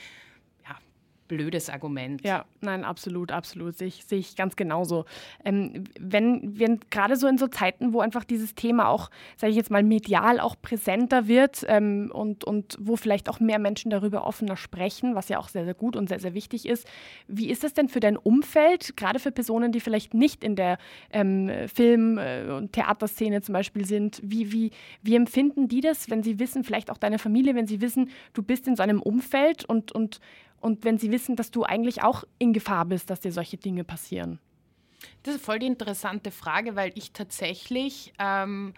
Speaker 1: blödes Argument.
Speaker 3: Ja, nein, absolut, absolut. Sehe ich, sehe ich ganz genauso. Ähm, wenn wir gerade so in so Zeiten, wo einfach dieses Thema auch, sage ich jetzt mal, medial auch präsenter wird ähm, und, und wo vielleicht auch mehr Menschen darüber offener sprechen, was ja auch sehr, sehr gut und sehr, sehr wichtig ist. Wie ist es denn für dein Umfeld, gerade für Personen, die vielleicht nicht in der ähm, Film- äh, und Theaterszene zum Beispiel sind? Wie, wie, wie empfinden die das, wenn sie wissen, vielleicht auch deine Familie, wenn sie wissen, du bist in so einem Umfeld und, und und wenn sie wissen, dass du eigentlich auch in Gefahr bist, dass dir solche Dinge passieren?
Speaker 1: Das ist voll die interessante Frage, weil ich tatsächlich, ähm,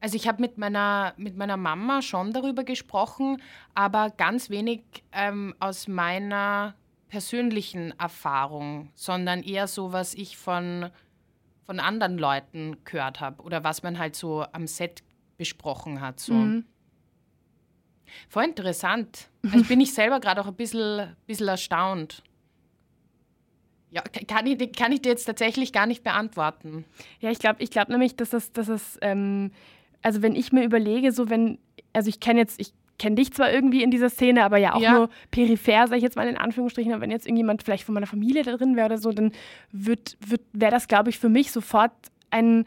Speaker 1: also ich habe mit meiner, mit meiner Mama schon darüber gesprochen, aber ganz wenig ähm, aus meiner persönlichen Erfahrung, sondern eher so, was ich von, von anderen Leuten gehört habe oder was man halt so am Set besprochen hat. So. Mhm. Voll interessant. Also bin ich selber gerade auch ein bisschen, bisschen erstaunt. Ja, kann ich, kann ich dir jetzt tatsächlich gar nicht beantworten.
Speaker 3: Ja, ich glaube ich glaub nämlich, dass das, dass das ähm, also wenn ich mir überlege, so wenn, also ich kenne jetzt, ich kenne dich zwar irgendwie in dieser Szene, aber ja auch ja. nur peripher, sage ich jetzt mal in Anführungsstrichen, aber wenn jetzt irgendjemand vielleicht von meiner Familie da drin wäre oder so, dann wird, wird, wäre das, glaube ich, für mich sofort ein,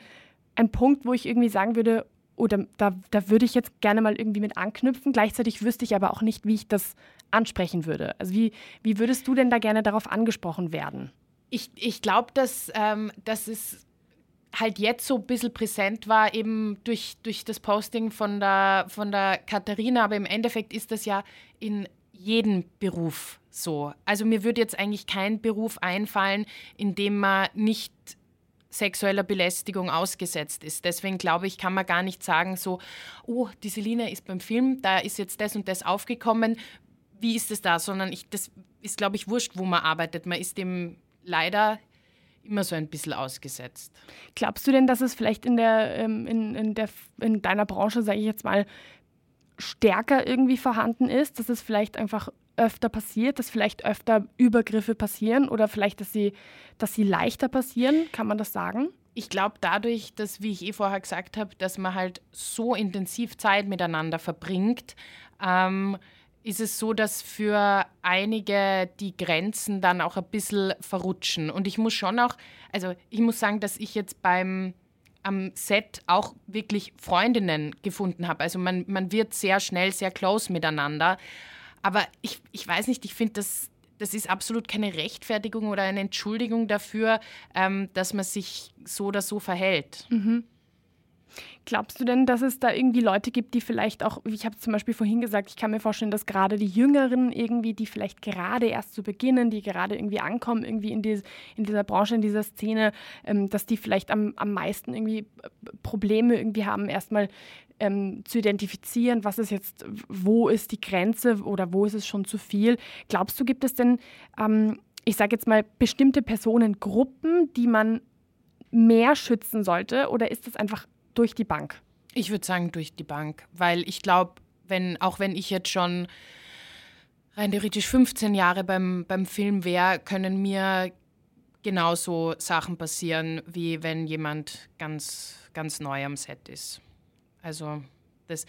Speaker 3: ein Punkt, wo ich irgendwie sagen würde, oder da, da würde ich jetzt gerne mal irgendwie mit anknüpfen. Gleichzeitig wüsste ich aber auch nicht, wie ich das ansprechen würde. Also wie, wie würdest du denn da gerne darauf angesprochen werden?
Speaker 1: Ich, ich glaube, dass, ähm, dass es halt jetzt so ein bisschen präsent war, eben durch, durch das Posting von der, von der Katharina, aber im Endeffekt ist das ja in jedem Beruf so. Also mir würde jetzt eigentlich kein Beruf einfallen, in dem man nicht sexueller Belästigung ausgesetzt ist. Deswegen glaube ich, kann man gar nicht sagen, so, oh, die Selina ist beim Film, da ist jetzt das und das aufgekommen, wie ist es da? Sondern ich, das ist, glaube ich, wurscht, wo man arbeitet. Man ist dem leider immer so ein bisschen ausgesetzt.
Speaker 3: Glaubst du denn, dass es vielleicht in der, ähm, in, in, der, in deiner Branche, sage ich jetzt mal, stärker irgendwie vorhanden ist, dass es vielleicht einfach öfter passiert, dass vielleicht öfter Übergriffe passieren oder vielleicht, dass sie, dass sie leichter passieren? Kann man das sagen?
Speaker 1: Ich glaube, dadurch, dass, wie ich eh vorher gesagt habe, dass man halt so intensiv Zeit miteinander verbringt, ähm, ist es so, dass für einige die Grenzen dann auch ein bisschen verrutschen. Und ich muss schon auch, also ich muss sagen, dass ich jetzt beim am Set auch wirklich Freundinnen gefunden habe. Also man, man wird sehr schnell sehr close miteinander. Aber ich, ich weiß nicht, ich finde, das, das ist absolut keine Rechtfertigung oder eine Entschuldigung dafür, ähm, dass man sich so oder so verhält.
Speaker 3: Mhm. Glaubst du denn, dass es da irgendwie Leute gibt, die vielleicht auch, ich habe zum Beispiel vorhin gesagt, ich kann mir vorstellen, dass gerade die Jüngeren irgendwie, die vielleicht gerade erst zu beginnen, die gerade irgendwie ankommen, irgendwie in, die, in dieser Branche, in dieser Szene, ähm, dass die vielleicht am, am meisten irgendwie äh, Probleme irgendwie haben, erstmal ähm, zu identifizieren, was ist jetzt, wo ist die Grenze oder wo ist es schon zu viel. Glaubst du, gibt es denn, ähm, ich sage jetzt mal, bestimmte Personengruppen, die man mehr schützen sollte oder ist das einfach durch die Bank?
Speaker 1: Ich würde sagen durch die Bank, weil ich glaube, wenn, auch wenn ich jetzt schon rein theoretisch 15 Jahre beim, beim Film wäre, können mir genauso Sachen passieren, wie wenn jemand ganz, ganz neu am Set ist. Also das,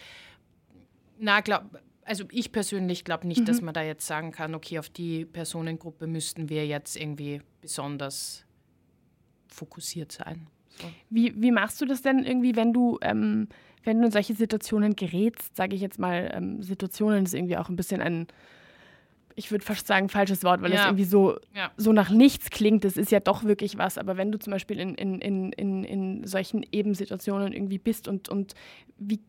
Speaker 1: na, glaub, also ich persönlich glaube nicht, mhm. dass man da jetzt sagen kann, okay, auf die Personengruppe müssten wir jetzt irgendwie besonders fokussiert sein.
Speaker 3: So. Wie, wie machst du das denn irgendwie, wenn du, ähm, wenn du in solche Situationen gerätst, sage ich jetzt mal, ähm, Situationen ist irgendwie auch ein bisschen ein ich würde fast sagen, falsches Wort, weil ja. es irgendwie so, ja. so nach nichts klingt. Das ist ja doch wirklich was. Aber wenn du zum Beispiel in, in, in, in, in solchen Ebensituationen irgendwie bist und, und wie,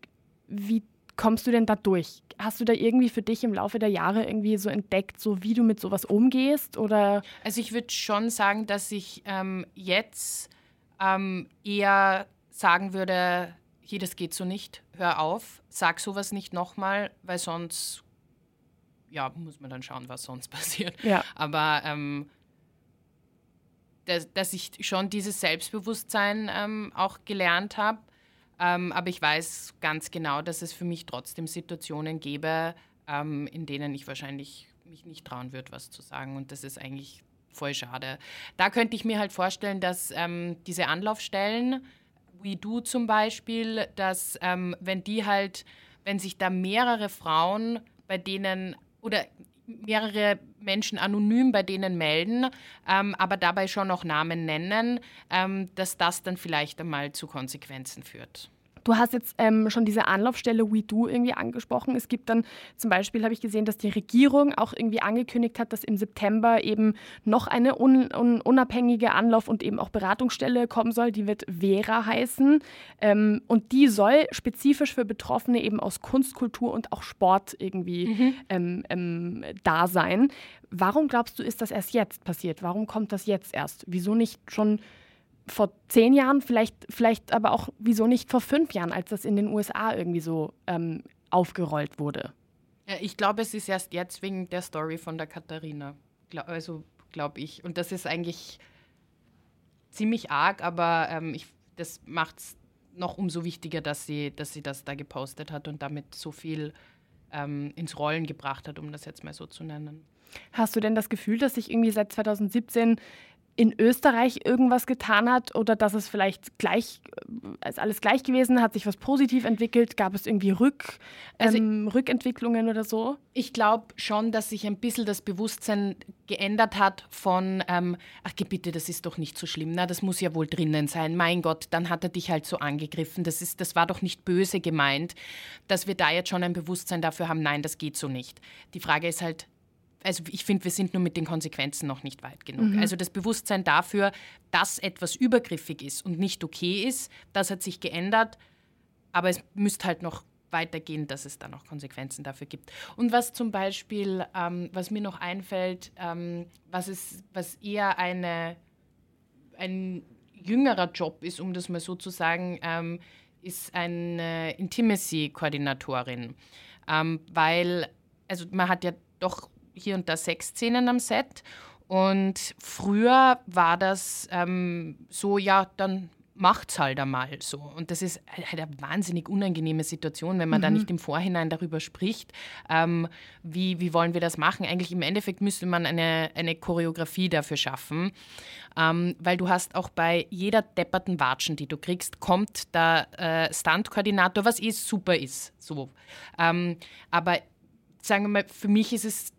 Speaker 3: wie kommst du denn da durch? Hast du da irgendwie für dich im Laufe der Jahre irgendwie so entdeckt, so wie du mit sowas umgehst? Oder?
Speaker 1: Also ich würde schon sagen, dass ich ähm, jetzt ähm, eher sagen würde, hier, das geht so nicht, hör auf, sag sowas nicht nochmal, weil sonst, ja, muss man dann schauen, was sonst passiert. Ja. Aber ähm, dass, dass, ich schon dieses Selbstbewusstsein ähm, auch gelernt habe. Ähm, aber ich weiß ganz genau, dass es für mich trotzdem Situationen gäbe, ähm, in denen ich wahrscheinlich mich nicht trauen würde, was zu sagen. Und das ist eigentlich voll schade. Da könnte ich mir halt vorstellen, dass ähm, diese Anlaufstellen, wie du zum Beispiel, dass ähm, wenn die halt, wenn sich da mehrere Frauen bei denen oder mehrere Menschen anonym bei denen melden, ähm, aber dabei schon noch Namen nennen, ähm, dass das dann vielleicht einmal zu Konsequenzen führt.
Speaker 3: Du hast jetzt ähm, schon diese Anlaufstelle WeDo irgendwie angesprochen. Es gibt dann zum Beispiel, habe ich gesehen, dass die Regierung auch irgendwie angekündigt hat, dass im September eben noch eine un un unabhängige Anlauf- und eben auch Beratungsstelle kommen soll. Die wird Vera heißen. Ähm, und die soll spezifisch für Betroffene eben aus Kunst, Kultur und auch Sport irgendwie mhm. ähm, ähm da sein. Warum glaubst du, ist das erst jetzt passiert? Warum kommt das jetzt erst? Wieso nicht schon vor zehn Jahren, vielleicht, vielleicht aber auch, wieso nicht vor fünf Jahren, als das in den USA irgendwie so ähm, aufgerollt wurde?
Speaker 1: Ja, ich glaube, es ist erst jetzt wegen der Story von der Katharina. Also glaube ich. Und das ist eigentlich ziemlich arg, aber ähm, ich, das macht es noch umso wichtiger, dass sie, dass sie das da gepostet hat und damit so viel ähm, ins Rollen gebracht hat, um das jetzt mal so zu nennen.
Speaker 3: Hast du denn das Gefühl, dass sich irgendwie seit 2017 in Österreich irgendwas getan hat oder dass es vielleicht gleich, als alles gleich gewesen, hat sich was positiv entwickelt, gab es irgendwie Rück, also ähm, Rückentwicklungen oder so?
Speaker 1: Ich glaube schon, dass sich ein bisschen das Bewusstsein geändert hat von, ähm, ach bitte, das ist doch nicht so schlimm, na, das muss ja wohl drinnen sein, mein Gott, dann hat er dich halt so angegriffen, das, ist, das war doch nicht böse gemeint, dass wir da jetzt schon ein Bewusstsein dafür haben, nein, das geht so nicht. Die Frage ist halt, also ich finde, wir sind nur mit den Konsequenzen noch nicht weit genug. Mhm. Also das Bewusstsein dafür, dass etwas übergriffig ist und nicht okay ist, das hat sich geändert, aber es müsste halt noch weitergehen, dass es da noch Konsequenzen dafür gibt. Und was zum Beispiel, ähm, was mir noch einfällt, ähm, was, ist, was eher eine, ein jüngerer Job ist, um das mal so zu sagen, ähm, ist eine Intimacy-Koordinatorin. Ähm, weil, also man hat ja doch hier und da Sexszenen am Set. Und früher war das ähm, so, ja, dann macht's halt einmal so. Und das ist halt eine wahnsinnig unangenehme Situation, wenn man mhm. da nicht im Vorhinein darüber spricht, ähm, wie, wie wollen wir das machen. Eigentlich im Endeffekt müsste man eine, eine Choreografie dafür schaffen, ähm, weil du hast auch bei jeder depperten Watschen, die du kriegst, kommt der äh, Stunt-Koordinator, was eh super ist. So. Ähm, aber sagen wir mal, für mich ist es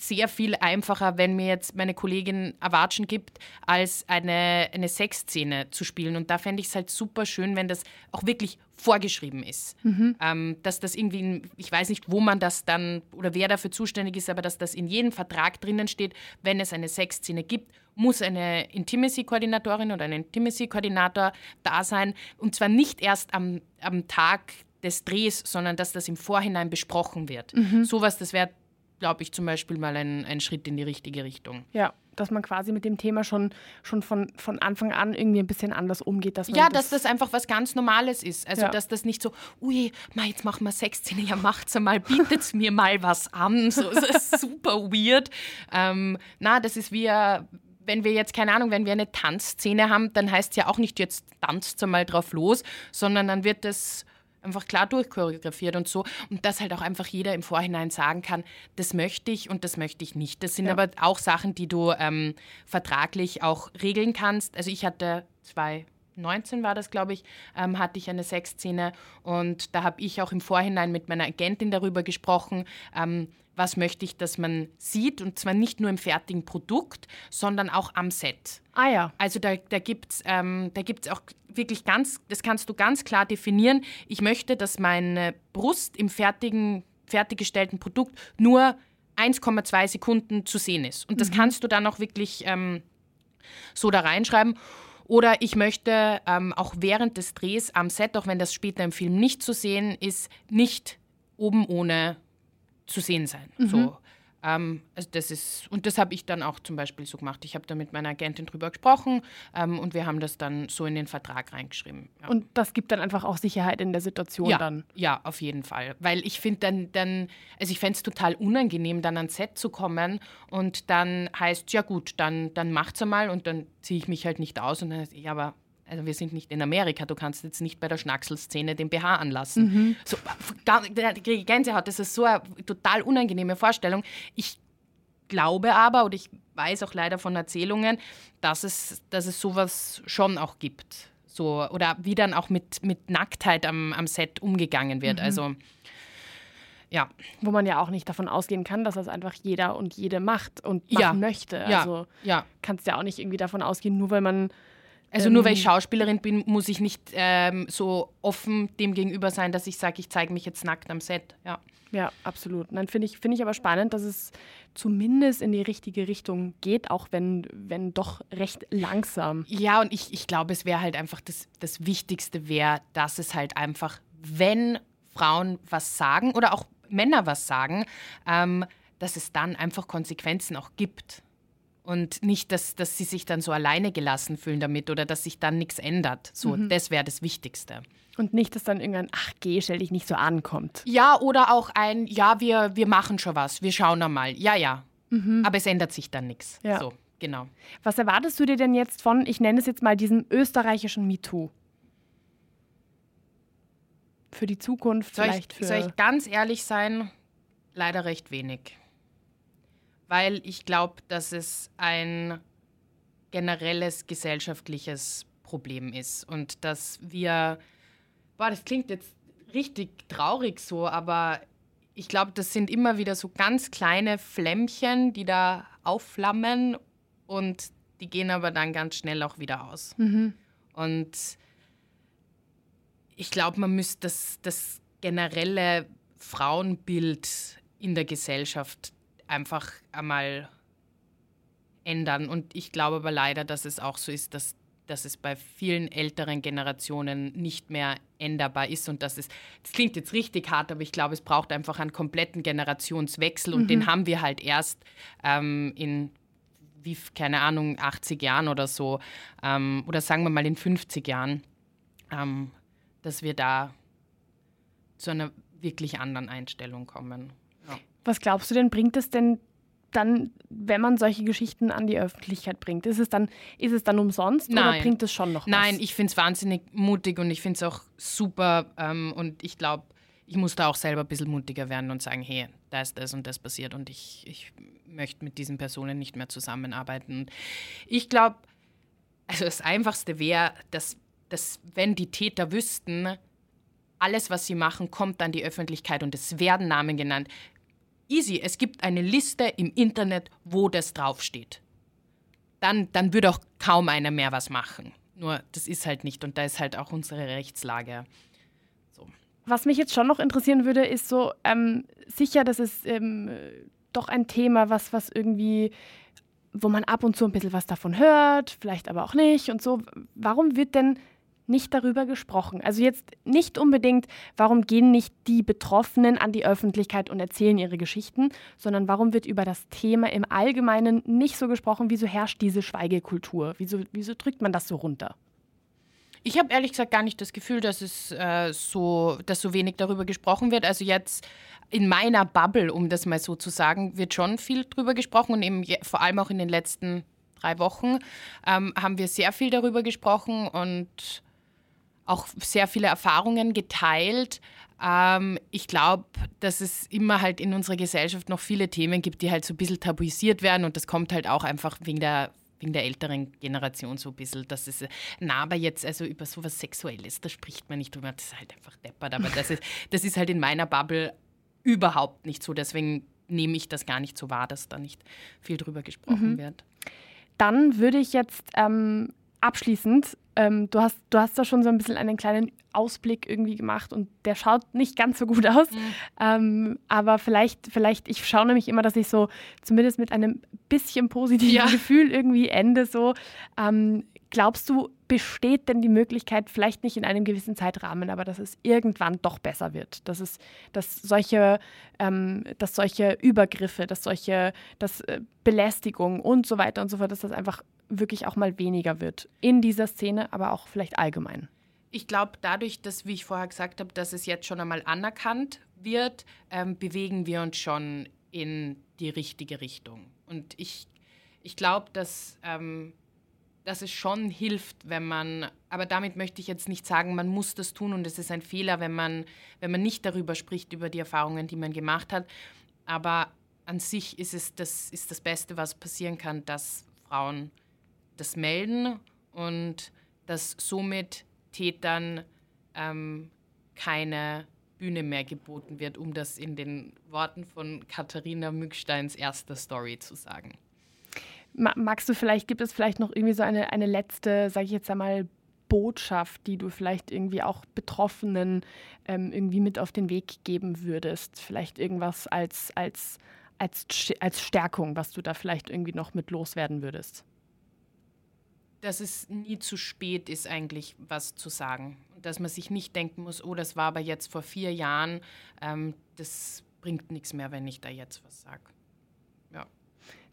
Speaker 1: sehr viel einfacher, wenn mir jetzt meine Kollegin Erwatschen gibt, als eine, eine Sexszene zu spielen. Und da fände ich es halt super schön, wenn das auch wirklich vorgeschrieben ist. Mhm. Ähm, dass das irgendwie, in, ich weiß nicht, wo man das dann oder wer dafür zuständig ist, aber dass das in jedem Vertrag drinnen steht, wenn es eine Sexszene gibt, muss eine Intimacy-Koordinatorin oder ein Intimacy-Koordinator da sein. Und zwar nicht erst am, am Tag des Drehs, sondern dass das im Vorhinein besprochen wird. Mhm. Sowas, das wäre glaube ich, zum Beispiel mal ein, ein Schritt in die richtige Richtung.
Speaker 3: Ja, dass man quasi mit dem Thema schon, schon von, von Anfang an irgendwie ein bisschen anders umgeht.
Speaker 1: Dass ja, das dass das einfach was ganz Normales ist. Also, ja. dass das nicht so, ui, ma, jetzt machen wir Sexszene, ja, macht's einmal, bietet mir mal was an. So, das ist super weird. Ähm, na, das ist wie wenn wir jetzt, keine Ahnung, wenn wir eine Tanzszene haben, dann heißt es ja auch nicht, jetzt tanzt mal drauf los, sondern dann wird das einfach klar durchchoreografiert und so. Und dass halt auch einfach jeder im Vorhinein sagen kann, das möchte ich und das möchte ich nicht. Das sind ja. aber auch Sachen, die du ähm, vertraglich auch regeln kannst. Also ich hatte zwei 19 war das, glaube ich, ähm, hatte ich eine Sexszene und da habe ich auch im Vorhinein mit meiner Agentin darüber gesprochen, ähm, was möchte ich, dass man sieht und zwar nicht nur im fertigen Produkt, sondern auch am Set.
Speaker 3: Ah ja.
Speaker 1: Also da, da gibt es ähm, auch wirklich ganz, das kannst du ganz klar definieren. Ich möchte, dass meine Brust im fertigen, fertiggestellten Produkt nur 1,2 Sekunden zu sehen ist. Und das mhm. kannst du dann auch wirklich ähm, so da reinschreiben. Oder ich möchte ähm, auch während des Drehs am Set, auch wenn das später im Film nicht zu sehen ist, nicht oben ohne zu sehen sein. Mhm. So. Ähm, also das ist, und das habe ich dann auch zum Beispiel so gemacht. Ich habe da mit meiner Agentin drüber gesprochen ähm, und wir haben das dann so in den Vertrag reingeschrieben.
Speaker 3: Ja. Und das gibt dann einfach auch Sicherheit in der Situation
Speaker 1: ja,
Speaker 3: dann?
Speaker 1: Ja, auf jeden Fall. Weil ich finde dann, dann, also ich fände es total unangenehm, dann ans Set zu kommen und dann heißt, ja gut, dann, dann macht's einmal und dann ziehe ich mich halt nicht aus und dann heißt, ja, aber also wir sind nicht in Amerika, du kannst jetzt nicht bei der Schnackselszene den BH anlassen. Mhm. So, die Gänsehaut, das ist so eine total unangenehme Vorstellung. Ich glaube aber, oder ich weiß auch leider von Erzählungen, dass es, dass es sowas schon auch gibt. So, oder wie dann auch mit, mit Nacktheit am, am Set umgegangen wird. Mhm. Also ja.
Speaker 3: Wo man ja auch nicht davon ausgehen kann, dass das einfach jeder und jede macht und machen
Speaker 1: ja.
Speaker 3: möchte.
Speaker 1: Also ja.
Speaker 3: kannst ja auch nicht irgendwie davon ausgehen, nur weil man
Speaker 1: also nur weil ich ähm. Schauspielerin bin, muss ich nicht ähm, so offen dem gegenüber sein, dass ich sage, ich zeige mich jetzt nackt am Set. Ja,
Speaker 3: ja absolut. Dann finde ich, find ich aber spannend, dass es zumindest in die richtige Richtung geht, auch wenn, wenn doch recht langsam.
Speaker 1: Ja, und ich, ich glaube, es wäre halt einfach das, das Wichtigste wäre, dass es halt einfach, wenn Frauen was sagen oder auch Männer was sagen, ähm, dass es dann einfach Konsequenzen auch gibt. Und nicht, dass, dass sie sich dann so alleine gelassen fühlen damit oder dass sich dann nichts ändert. So, mhm. das wäre das Wichtigste.
Speaker 3: Und nicht, dass dann irgendein Ach, geh, stell dich nicht so ankommt.
Speaker 1: Ja, oder auch ein Ja, wir, wir machen schon was, wir schauen einmal. Ja, ja. Mhm. Aber es ändert sich dann nichts. Ja. So, genau.
Speaker 3: Was erwartest du dir denn jetzt von, ich nenne es jetzt mal diesen österreichischen MeToo? Für die Zukunft
Speaker 1: soll
Speaker 3: vielleicht
Speaker 1: ich,
Speaker 3: für.
Speaker 1: Soll ich ganz ehrlich sein? Leider recht wenig weil ich glaube, dass es ein generelles gesellschaftliches Problem ist und dass wir, boah, das klingt jetzt richtig traurig so, aber ich glaube, das sind immer wieder so ganz kleine Flämmchen, die da aufflammen und die gehen aber dann ganz schnell auch wieder aus. Mhm. Und ich glaube, man müsste das, das generelle Frauenbild in der Gesellschaft einfach einmal ändern. Und ich glaube aber leider, dass es auch so ist, dass, dass es bei vielen älteren Generationen nicht mehr änderbar ist und dass es, das klingt jetzt richtig hart, aber ich glaube, es braucht einfach einen kompletten Generationswechsel und mhm. den haben wir halt erst ähm, in wie, keine Ahnung, 80 Jahren oder so, ähm, oder sagen wir mal in 50 Jahren, ähm, dass wir da zu einer wirklich anderen Einstellung kommen.
Speaker 3: Was glaubst du denn, bringt es denn dann, wenn man solche Geschichten an die Öffentlichkeit bringt? Ist es dann, ist es dann umsonst
Speaker 1: Nein.
Speaker 3: oder bringt es schon noch was?
Speaker 1: Nein, ich finde es wahnsinnig mutig und ich finde es auch super ähm, und ich glaube, ich muss da auch selber ein bisschen mutiger werden und sagen, hey, da ist das und das passiert und ich, ich möchte mit diesen Personen nicht mehr zusammenarbeiten. Und ich glaube, also das Einfachste wäre, dass, dass wenn die Täter wüssten, alles, was sie machen, kommt an die Öffentlichkeit und es werden Namen genannt. Easy, es gibt eine Liste im Internet, wo das draufsteht. Dann, dann würde auch kaum einer mehr was machen. Nur das ist halt nicht und da ist halt auch unsere Rechtslage. So.
Speaker 3: Was mich jetzt schon noch interessieren würde, ist so ähm, sicher, dass es ähm, doch ein Thema, was, was irgendwie, wo man ab und zu ein bisschen was davon hört, vielleicht aber auch nicht und so. Warum wird denn nicht darüber gesprochen. Also jetzt nicht unbedingt, warum gehen nicht die Betroffenen an die Öffentlichkeit und erzählen ihre Geschichten, sondern warum wird über das Thema im Allgemeinen nicht so gesprochen, wieso herrscht diese Schweigekultur? Wieso, wieso drückt man das so runter?
Speaker 1: Ich habe ehrlich gesagt gar nicht das Gefühl, dass es äh, so, dass so wenig darüber gesprochen wird. Also jetzt in meiner Bubble, um das mal so zu sagen, wird schon viel darüber gesprochen und eben vor allem auch in den letzten drei Wochen ähm, haben wir sehr viel darüber gesprochen und auch sehr viele Erfahrungen geteilt. Ähm, ich glaube, dass es immer halt in unserer Gesellschaft noch viele Themen gibt, die halt so ein bisschen tabuisiert werden und das kommt halt auch einfach wegen der wegen der älteren Generation so ein bisschen, dass es, na, aber jetzt, also über sowas Sexuelles, da spricht man nicht drüber, das ist halt einfach deppert, aber das ist, das ist halt in meiner Bubble überhaupt nicht so, deswegen nehme ich das gar nicht so wahr, dass da nicht viel drüber gesprochen mhm. wird.
Speaker 3: Dann würde ich jetzt ähm, abschließend, ähm, du, hast, du hast da schon so ein bisschen einen kleinen Ausblick irgendwie gemacht und der schaut nicht ganz so gut aus. Mhm. Ähm, aber vielleicht, vielleicht, ich schaue nämlich immer, dass ich so zumindest mit einem bisschen positiven ja. Gefühl irgendwie ende. So, ähm, glaubst du, besteht denn die Möglichkeit, vielleicht nicht in einem gewissen Zeitrahmen, aber dass es irgendwann doch besser wird, dass es, dass solche, ähm, dass solche Übergriffe, dass solche, dass äh, Belästigung und so weiter und so fort, dass das einfach wirklich auch mal weniger wird in dieser Szene, aber auch vielleicht allgemein.
Speaker 1: Ich glaube, dadurch, dass, wie ich vorher gesagt habe, dass es jetzt schon einmal anerkannt wird, ähm, bewegen wir uns schon in die richtige Richtung. Und ich, ich glaube, dass ähm, dass es schon hilft, wenn man, aber damit möchte ich jetzt nicht sagen, man muss das tun und es ist ein Fehler, wenn man, wenn man nicht darüber spricht, über die Erfahrungen, die man gemacht hat. Aber an sich ist es das, ist das Beste, was passieren kann, dass Frauen das melden und dass somit Tätern ähm, keine Bühne mehr geboten wird, um das in den Worten von Katharina Mücksteins erster Story zu sagen.
Speaker 3: Magst du vielleicht, gibt es vielleicht noch irgendwie so eine, eine letzte, sage ich jetzt einmal, Botschaft, die du vielleicht irgendwie auch Betroffenen ähm, irgendwie mit auf den Weg geben würdest? Vielleicht irgendwas als, als, als, als Stärkung, was du da vielleicht irgendwie noch mit loswerden würdest?
Speaker 1: Dass es nie zu spät ist, eigentlich was zu sagen. Dass man sich nicht denken muss, oh, das war aber jetzt vor vier Jahren, ähm, das bringt nichts mehr, wenn ich da jetzt was sage.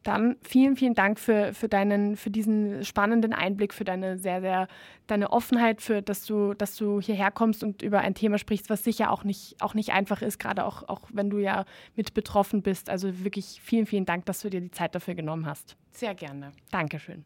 Speaker 3: Dann vielen, vielen Dank für, für, deinen, für diesen spannenden Einblick, für deine sehr, sehr, deine Offenheit, für dass du, dass du hierher kommst und über ein Thema sprichst, was sicher auch nicht, auch nicht einfach ist, gerade auch, auch wenn du ja mit betroffen bist. Also wirklich vielen, vielen Dank, dass du dir die Zeit dafür genommen hast.
Speaker 1: Sehr gerne.
Speaker 3: Dankeschön.